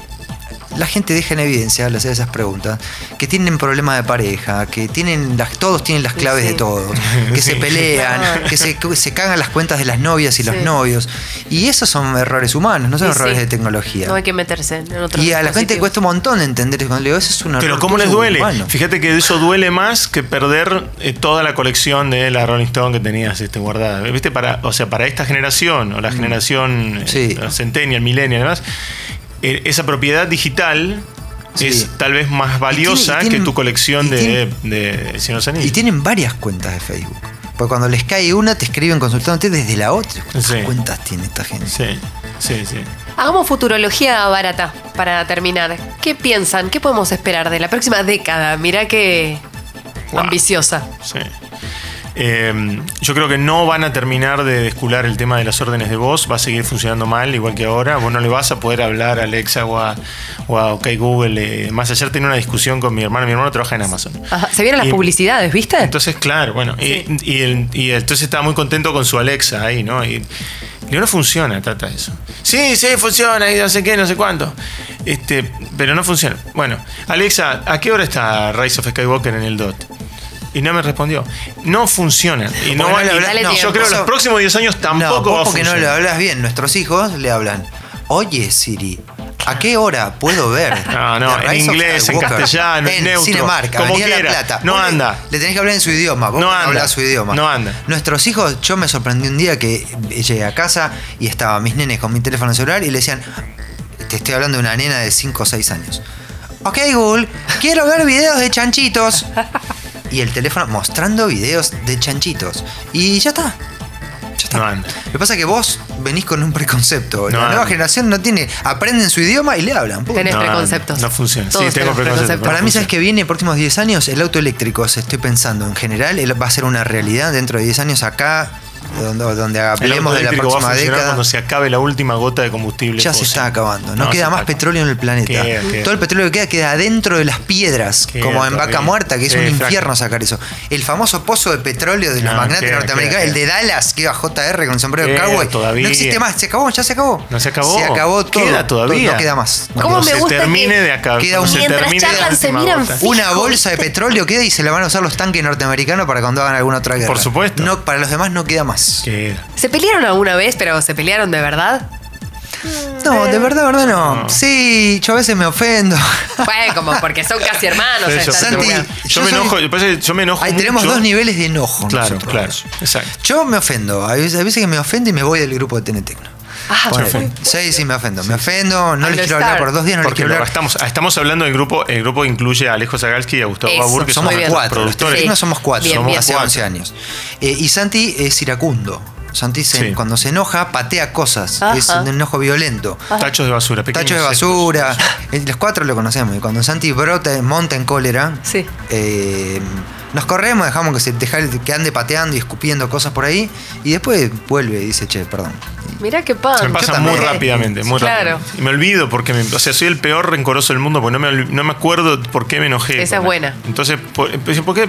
D: la gente deja en evidencia al hacer esas preguntas que tienen problemas de pareja, que tienen las, todos tienen las claves
B: Sí.
D: de todos, que se pelean,
B: Claro.
D: que se, que se cagan las cuentas de las novias y los novios. Y esos son errores humanos, no son
B: Sí,
D: errores
B: sí.
D: de tecnología.
B: No hay que meterse en otro
D: y a la gente cuesta un montón entender eso. Cuando le digo, eso es un
C: Pero
D: error
C: ¿cómo les duele?
D: humano.
C: Fíjate que eso duele más que perder eh, toda la colección de la Rolling Stone que tenías este, guardada. ¿Viste? Para, o sea, para esta generación, o la generación
D: Mm. Sí.
C: eh, Centennial, Millennial, además, eh, esa propiedad digital
D: Sí.
C: es tal vez más valiosa
D: y tienen-
C: que tu colección de,
D: tienen-
C: de Señor de Anillos.
D: Y tienen varias cuentas de Facebook. Porque cuando les cae una, te escriben consultándote desde la otra. ¿Cuántas
C: Sí.
D: cuentas tiene esta gente?
C: Sí, sí, sí.
B: Hagamos futurología barata para terminar. ¿Qué piensan? ¿Qué podemos esperar de la próxima década? Mirá qué
C: Wow.
B: ambiciosa.
C: Sí. Eh, yo creo que no van a terminar de descular el tema de las órdenes de voz, va a seguir funcionando mal, igual que ahora. Vos no le vas a poder hablar a Alexa o a, o a OK Google. eh. Más ayer tenía una discusión con mi hermano, mi hermano trabaja en Amazon.
B: Ajá, Se vienen las
C: Y-
B: publicidades, ¿viste?
C: Entonces, claro, bueno, y- y, el- y entonces estaba muy contento con su Alexa ahí, ¿no? Y no funciona, trata eso. Sí, sí, funciona, y no sé qué, no sé cuánto. Este, pero no funciona. Bueno, Alexa, ¿a qué hora está Rise of Skywalker en el DOT? Y no me respondió. No funciona. Y no,
D: Porque
C: va-
D: no
C: no, yo creo que los próximos 10 años
D: no,
C: tampoco
D: vos
C: va a
D: porque no le hablas bien. Nuestros hijos le hablan. Oye, Siri. ¿A qué hora puedo ver?
C: No, no, en inglés, en castellano, en neutro,
D: Cinemark,
C: como
D: Avenida La
C: quiera.
D: Plata.
C: No
D: Vos
C: anda.
D: Le tenés que hablar en su idioma. Vos
C: No
D: no
C: anda.
D: su idioma.
C: No anda.
D: Nuestros hijos, yo me sorprendí un día que llegué a casa y estaba mis nenes con mi teléfono celular y le decían, te estoy hablando de una nena de 5 o 6 años. Ok, Google, quiero ver videos de chanchitos. Y el teléfono mostrando videos de chanchitos. Y ya está. Ya está.
C: No anda.
D: Lo que pasa es que vos venís con un preconcepto.
C: No
D: la nueva generación no tiene. Aprenden su idioma y le hablan. punto.
B: Tenés
C: No,
B: preconceptos.
C: no funciona. Sí, tengo preconceptos.
D: Para
C: no
D: mí, ¿sabes que viene? Próximos 10 años, el auto eléctrico, se estoy pensando, en general, él va a ser una realidad dentro de 10 años acá, donde, donde hablemos de la
C: eléctrico va a
D: próxima década.
C: cuando se acabe la última gota de combustible.
D: Ya se está acabando. No,
C: No,
D: queda
C: se
D: más petróleo en el planeta.
C: Queda, queda.
D: Todo el petróleo que queda queda adentro de las piedras,
C: Queda
D: como en. Vaca Muerta, que es
C: Sí,
D: un
C: exacto.
D: infierno sacar eso. El famoso pozo de petróleo de los
C: No,
D: magnates norteamericanos, el de Dallas, que iba JR con el sombrero de
C: Queda
D: cowboy.
C: todavía.
D: No existe más, se acabó, ya se acabó.
C: No se acabó.
D: Se acabó todo.
C: Queda todavía.
D: No queda más. No
B: ¿Cómo
C: Cuando
B: me
C: se
B: gusta
C: termine
B: que
C: de acabar.
D: queda un-
C: se
B: Mientras charlan, se miran.
D: Una bolsa de petróleo queda y se la van a usar los tanques norteamericanos para cuando hagan alguna otra guerra.
C: Por supuesto.
D: No, para los demás no queda más.
B: ¿Se pelearon alguna vez, pero se pelearon de verdad?
D: No, de verdad, de verdad no.
C: No.
D: Sí, yo a veces me ofendo.
B: Bueno, como porque son casi hermanos.
C: Yo,
B: esta
D: Santi,
B: altura.
C: yo,
D: yo
C: me
D: soy-
C: enojo, yo, pasa que yo me enojo
D: Ahí
C: mucho.
D: tenemos dos niveles de enojo.
C: Claro,
D: nosotros
C: claro. Exacto.
D: Yo me ofendo. Hay veces, hay veces que me ofendo y me voy del grupo de Tenetecno.
B: Ah,
C: ofende.
D: Sí, sí, me ofendo. Me ofendo, no les quiero
B: estar.
D: hablar por dos días, no les
C: Porque
D: quiero
C: lo-
D: hablar.
C: estamos, estamos hablando del grupo, el grupo incluye a Alejo Zagalski y a Gustavo Babur, que
D: somos cuatro. Los
C: productores.
B: Sí.
D: Tenetecno somos cuatro.
B: Bien,
D: somos
B: bien.
D: hace
C: Cuatro.
D: 11 años. Eh, y Santi es iracundo. Santi se-
C: Sí.
D: cuando se enoja patea cosas.
B: Ajá.
D: Es un enojo violento.
C: Tachos de basura, pequeños
D: Tachos de basura. Eh, Los cuatro lo conocemos. Y cuando Santi brota, monta en cólera,
B: Sí.
D: eh, nos corremos, dejamos que se deja el- que ande pateando y escupiendo cosas por ahí. Y después vuelve y dice, che, perdón.
B: Mirá qué pan.
C: Se me pasa muy rápidamente, muy
B: Claro.
C: rápido. Y me olvido porque me, o sea, soy el peor rencoroso del mundo porque no me, no me acuerdo por qué me enojé.
B: Esa es buena.
C: Entonces, por, ¿por qué?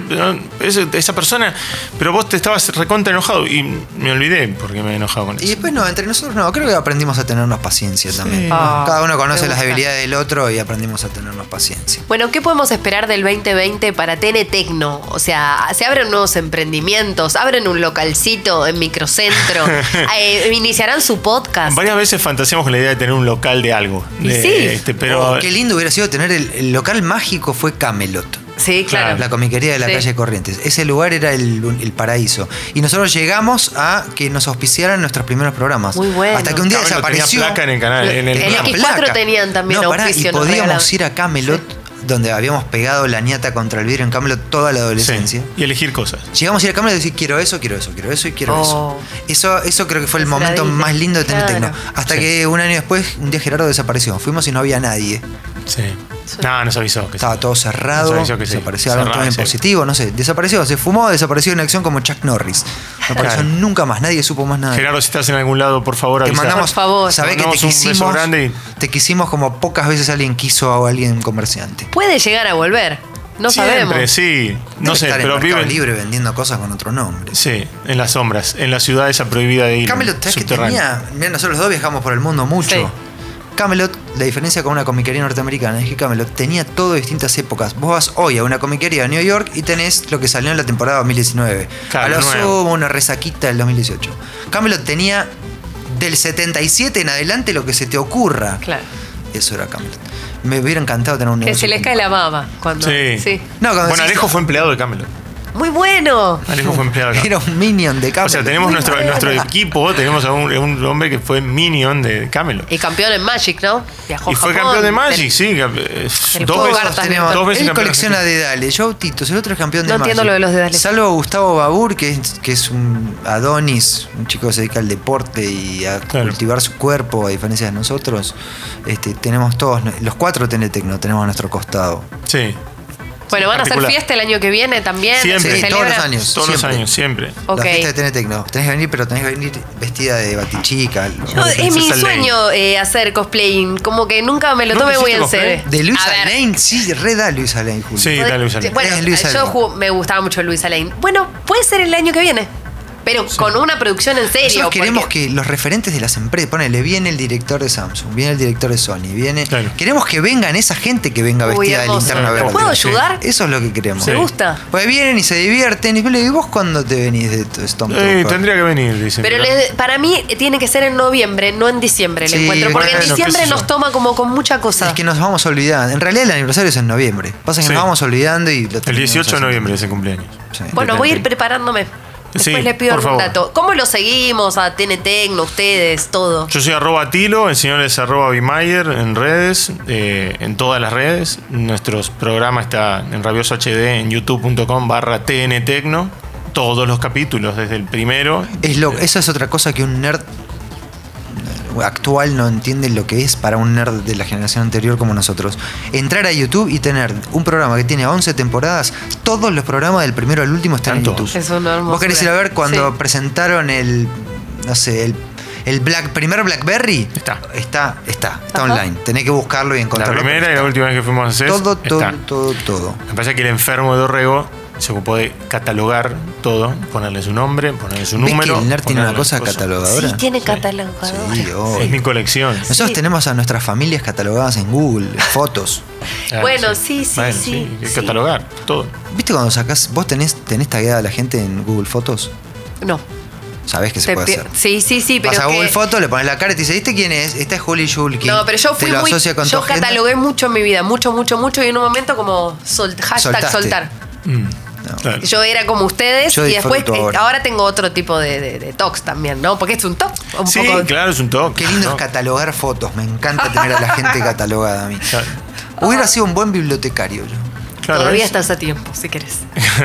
C: Esa persona, pero vos te estabas recontra enojado y me olvidé porque me he enojado con
D: Y
C: eso.
D: después no, entre nosotros no, creo que aprendimos a tenernos paciencia también.
B: Ah,
D: Cada uno conoce las debilidades del otro y aprendimos a tenernos paciencia.
B: Bueno, ¿qué podemos esperar del 2020 para Tene Tecno? O sea, se abren nuevos emprendimientos, abren un localcito en microcentro, eh, iniciarán su podcast.
C: Varias veces fantaseamos con la idea de tener un local de algo.
B: Y
C: de-
B: sí.
C: este, pero
D: Oh, qué lindo hubiera sido tener el, el local mágico fue Camelot.
B: Sí, claro.
D: La comiquería de la
B: Sí.
D: calle Corrientes. Ese lugar era el, el paraíso. Y nosotros llegamos a que nos auspiciaran nuestros primeros programas.
B: Muy bueno.
D: Hasta que un día
C: Camelot tenía
D: desapareció.
C: placa en el canal, en el
B: En
C: programa.
B: X4
D: placa.
B: tenían también
D: no, pará, Y podíamos
B: regalaban.
D: ir a Camelot, donde habíamos pegado la ñata contra el vidrio en Camelot toda la adolescencia.
C: sí, y elegir cosas.
D: Llegamos a ir a Camelot y decir, quiero eso, quiero eso, quiero eso y quiero
B: Oh.
D: eso. eso. Eso creo que fue el momento más lindo de tener
B: Claro.
D: Tecno. Hasta
C: Sí.
D: que un año después, un día Gerardo desapareció. Fuimos y no había nadie.
C: Sí. No, nos avisó. Que sí.
D: Estaba todo cerrado,
C: Nos avisó que sí.
D: desapareció algo
C: Cerrado,
D: todo en
C: sí.
D: positivo, no sé, desapareció, se fumó, desapareció en acción como Chuck Norris. No apareció
C: Claro.
D: nunca más, nadie supo más nada.
C: Gerardo, si estás en algún lado, por favor,
D: te
C: avisa.
D: mandamos,
B: Por favor.
D: sabés
C: Te
D: que te quisimos,
C: grande y-
D: te quisimos como pocas veces alguien quiso a alguien comerciante.
B: Puede llegar a volver. No
C: Siempre,
B: sabemos.
C: sí. No
D: Debe
C: sé,
D: estar
C: pero
D: en Mercado
C: viven.
D: libre vendiendo cosas con otro nombre.
C: Sí, en las sombras, en la ciudad esa prohibida de ir.
D: Camelot, ¿sabes que tenía? Mira, nosotros los dos viajamos por el mundo mucho.
B: Sí.
D: Camelot, la diferencia con una comiquería norteamericana es que Camelot tenía todo de distintas épocas. Vos vas hoy a una comiquería de New York y tenés lo que salió en la temporada 2019.
C: Claro,
D: a lo sumo una resaquita del 2018. Camelot tenía del 77 en adelante lo que se te ocurra.
B: Claro.
D: Eso era Camelot. Me hubiera encantado tener un
B: Que
D: negocio
B: se les cae la baba cuando.
C: Sí.
B: sí.
D: No, cuando
C: Bueno,
D: decís-
C: Alejo fue empleado de Camelot.
B: Muy bueno.
C: Alejo fue empleado
D: Era un minion de Camelot.
C: O sea, tenemos nuestro,
B: bueno.
C: nuestro equipo, tenemos a un, un hombre que fue minion de Camelot.
B: Y campeón en Magic, ¿no? Viajó
C: Y
B: a
C: fue
B: Japón,
C: campeón de Magic,
B: del-
C: sí.
B: del
C: Dos veces,
D: Tenemos-
C: dos veces
D: él colecciona dedales, yo autitos, el otro es campeón de
B: No entiendo
D: Magic.
B: lo de los dedales.
D: Salvo Gustavo Babur, que es, que es un Adonis, un chico que se dedica al deporte y a
C: Claro.
D: cultivar su cuerpo, a diferencia de nosotros. Este, tenemos todos, los cuatro Tenetecno, tenemos a nuestro costado.
C: Sí.
B: Bueno, van a hacer fiesta el año que viene también.
C: Siempre.
B: ¿Se
D: Sí,
B: celebra?
D: todos los años.
C: Todos los
D: siempre.
C: años, siempre.
B: Ok.
D: La fiesta de Tenetecno. Tenés que venir, pero tenés que venir vestida de batichica.
B: Yo- es mi sueño eh, hacer cosplaying. Como que nunca me lo
C: ¿Nunca
B: tome muy en serio.
D: De Luisa Lane, sí, re da Luisa Lane, Julio.
C: Sí, dale, Luisa Lane.
B: Bueno,
D: Luisa
B: yo
D: Lane.
B: me gustaba mucho Luisa Lane. Bueno, puede ser el año que viene. Pero con una producción en serio.
D: Nosotros queremos
B: porque-
D: que los referentes de las empresas, ponele, viene el director de Samsung, viene el director de Sony, viene.
C: Claro.
D: Queremos que vengan esa gente que venga
B: Uy,
D: vestida de linterna
C: ¿Lo
D: verde.
B: ¿Puedo
C: Sí.
B: ayudar?
D: Eso es lo que queremos.
B: Me
C: Sí.
B: gusta.
D: Pues vienen y se divierten. Y yo le digo, ¿y vos cuándo te venís de Stone
C: Eh, tendría que venir, dicen.
B: Pero les- para mí tiene que ser en noviembre, no en diciembre el
D: Sí,
B: encuentro. Porque en
C: bueno,
B: diciembre nos toma como con mucha cosa.
D: Es que nos vamos olvidando. En realidad el aniversario es en noviembre. Pasa que
C: Sí.
D: nos vamos olvidando y lo
C: El
D: terminamos
C: 18 de noviembre es el cumpleaños.
D: Sí.
B: Bueno, voy a ir preparándome. Después
C: Sí,
B: les pido
C: por
B: algún
C: favor.
B: dato. ¿Cómo lo seguimos a TN Tecno, ustedes, todo?
C: Yo soy arroba Tilo, el señor es arroba Bimayer en redes, eh, en todas las redes. Nuestros programas está en Rabioso HD en youtube.com barra TN Tecno. Todos los capítulos, desde el primero.
D: Es lo, esa es otra cosa que un nerd actual no entiende lo que es para un nerd de la generación anterior como nosotros. Entrar a YouTube y tener un programa que tiene 11 temporadas, todos los programas del primero al último están en YouTube.
B: Es una.
D: ¿Vos querés ir a ver cuando
B: Sí.
D: presentaron el, no sé, el, el Black, primer BlackBerry?
C: Está.
D: Está, está, está
B: Ajá.
D: online. Tenés que buscarlo y
C: La
D: encontrarlo.
C: primera y la última vez que fuimos a hacer.
D: Todo, todo,
C: está.
D: todo, todo.
C: Me parece que el enfermo de Dorrego se ocupó de catalogar todo, ponerle su nombre, ponerle su
D: ¿Ves
C: número.
D: que el nerd tiene una cosa
C: cosas.
D: catalogadora?
B: Sí, tiene catalogador.
D: Sí.
C: Es mi colección.
D: Nosotros
B: Sí.
D: tenemos a nuestras familias catalogadas en Google, fotos.
C: Claro,
B: Bueno, sí, sí,
C: Bueno,
B: sí, sí.
C: catalogar todo.
D: ¿Viste cuando sacás, vos tenés, tenés tagueada a la gente en Google Fotos?
B: No.
D: Sabés que se
B: Te
D: puede hacer.
B: Sí, sí, sí, pero
D: Vas a
B: que-
D: Google Fotos, le pones la cara y te dice, ¿viste quién es? Esta es Juli Shulkin.
B: No, pero yo fui muy. Yo catalogué mucho en mi vida, mucho, mucho, mucho, y en un momento como sol- hashtag
D: Soltaste.
B: soltar.
C: Mm,
D: No.
C: claro.
B: Yo era como ustedes
D: Yo
B: y después eh,
D: ahora.
B: ahora. tengo otro tipo de, de, de talks también, ¿no? Porque es un talk. Un
C: Sí,
B: poco,
C: claro, es un toque.
D: Qué lindo
C: ¿no?
D: es catalogar fotos. Me encanta tener a la gente catalogada a mí.
C: Claro.
D: Hubiera sido un buen bibliotecario yo.
C: Claro,
B: Todavía estás a tiempo, si querés.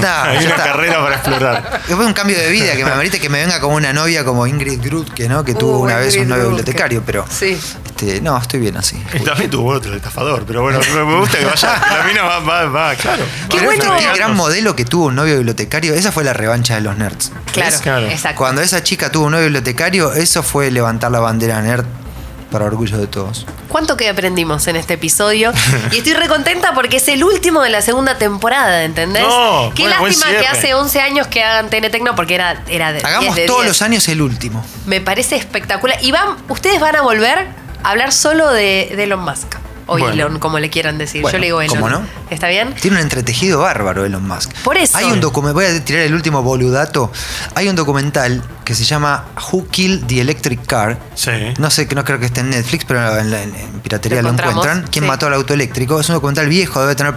D: No,
C: Hay una
D: está.
C: carrera para explorar.
D: Es un cambio de vida que me amerite que me venga como una novia como Ingrid Grutke, ¿no? Que tuvo
B: Uh,
D: una vez un novio
B: Grutke.
D: bibliotecario, pero
B: Sí.
D: este, no, estoy bien así.
C: Y también tuvo otro estafador, pero bueno, me gusta que vaya. La mina va, va, va, claro.
B: Qué bueno.
D: qué gran modelo que tuvo un novio bibliotecario, esa fue la revancha de los nerds.
B: Claro,
C: Claro.
B: exacto.
D: Cuando esa chica tuvo un novio bibliotecario, eso fue levantar la bandera nerd para orgullo de todos.
B: ¿Cuánto que aprendimos en este episodio? Y estoy recontenta porque es el último de la segunda temporada, ¿entendés?
C: No,
B: Qué
C: bueno,
B: lástima que hace 11 años que hagan TN Tecno porque era, era de
D: Hagamos
B: 10 de
D: todos
B: 10.
D: los años el último.
B: Me parece espectacular. Y van, ustedes van a volver a hablar solo de, de Elon Musk. O
C: Bueno.
B: Elon, como le quieran decir.
D: Bueno,
B: Yo le digo Elon.
D: ¿cómo no?
B: ¿Está bien?
D: Tiene un entretejido bárbaro Elon Musk.
B: Por eso.
D: Hay un documental, voy a tirar el último boludato. Hay un documental que se llama Who Killed the Electric Car.
C: Sí.
D: No sé, no creo que esté en Netflix, pero en, la- en- en piratería
B: Lo
D: encuentran. ¿Quién
B: sí.
D: mató al auto eléctrico? Es un documental viejo, debe tener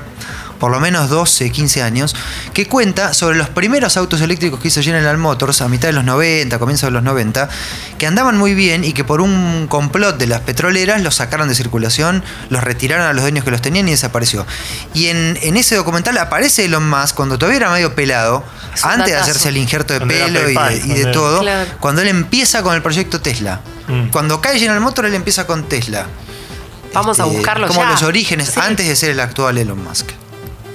D: por lo menos 12, 15 años, que cuenta sobre los primeros autos eléctricos que hizo General Motors a mitad de los 90, comienzos de los 90, que andaban muy bien y que por un complot de las petroleras los sacaron de circulación, los retiraron a los dueños que los tenían y desapareció. Y en, en ese documental aparece Elon Musk cuando todavía era medio pelado, antes de hacerse el injerto de
C: Cuando
D: pelo y de, y todo,
B: Claro.
D: cuando él empieza con el proyecto Tesla.
C: Mm.
D: Cuando cae General Motors, él empieza con Tesla.
B: Vamos a
D: Este,
B: buscarlo
D: Como
B: ya.
D: los orígenes,
B: Sí.
D: antes de ser el actual Elon Musk.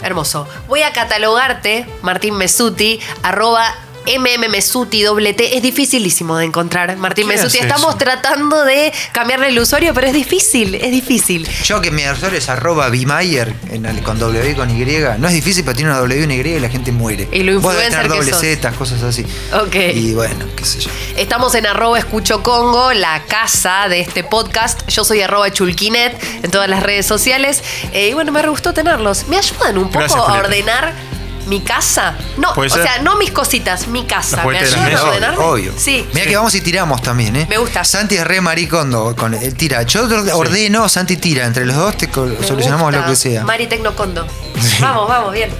B: Hermoso. Voy a catalogarte, Martín Mesuti, arroba MMMesuti, doble T. Es dificilísimo de encontrar, Martín
C: ¿Qué
B: Mesuti. Estamos
C: eso?
B: tratando de cambiarle el usuario, pero es difícil, es difícil.
D: Yo que mi usuario es arroba Bimayer con W y con Y. No es difícil, pero tiene una W y una Y y la gente muere.
B: Y lo influencer
D: tener doble. Z, cosas así.
B: Ok.
D: Y bueno, qué sé yo.
B: Estamos en arroba escucho Congo, la casa de este podcast. Yo soy arroba chulquinet en todas las redes sociales. Eh, y bueno, me gustó tenerlos. ¿Me ayudan un poco
C: Gracias,
B: a ordenar mi casa? No, o sea, no mis cositas, mi casa. ¿Me ayudan a
C: mesa.
B: ordenarme?
D: Obvio.
B: Sí.
D: Mira que vamos y tiramos también, ¿eh?
B: Me gusta.
D: Santi es re maricondo. Con, él tira. Yo ordeno, Santi tira. Entre los dos te
B: Me
D: solucionamos
B: gusta.
D: lo que sea.
B: Mari Tecnocondo. Vamos, vamos, bien.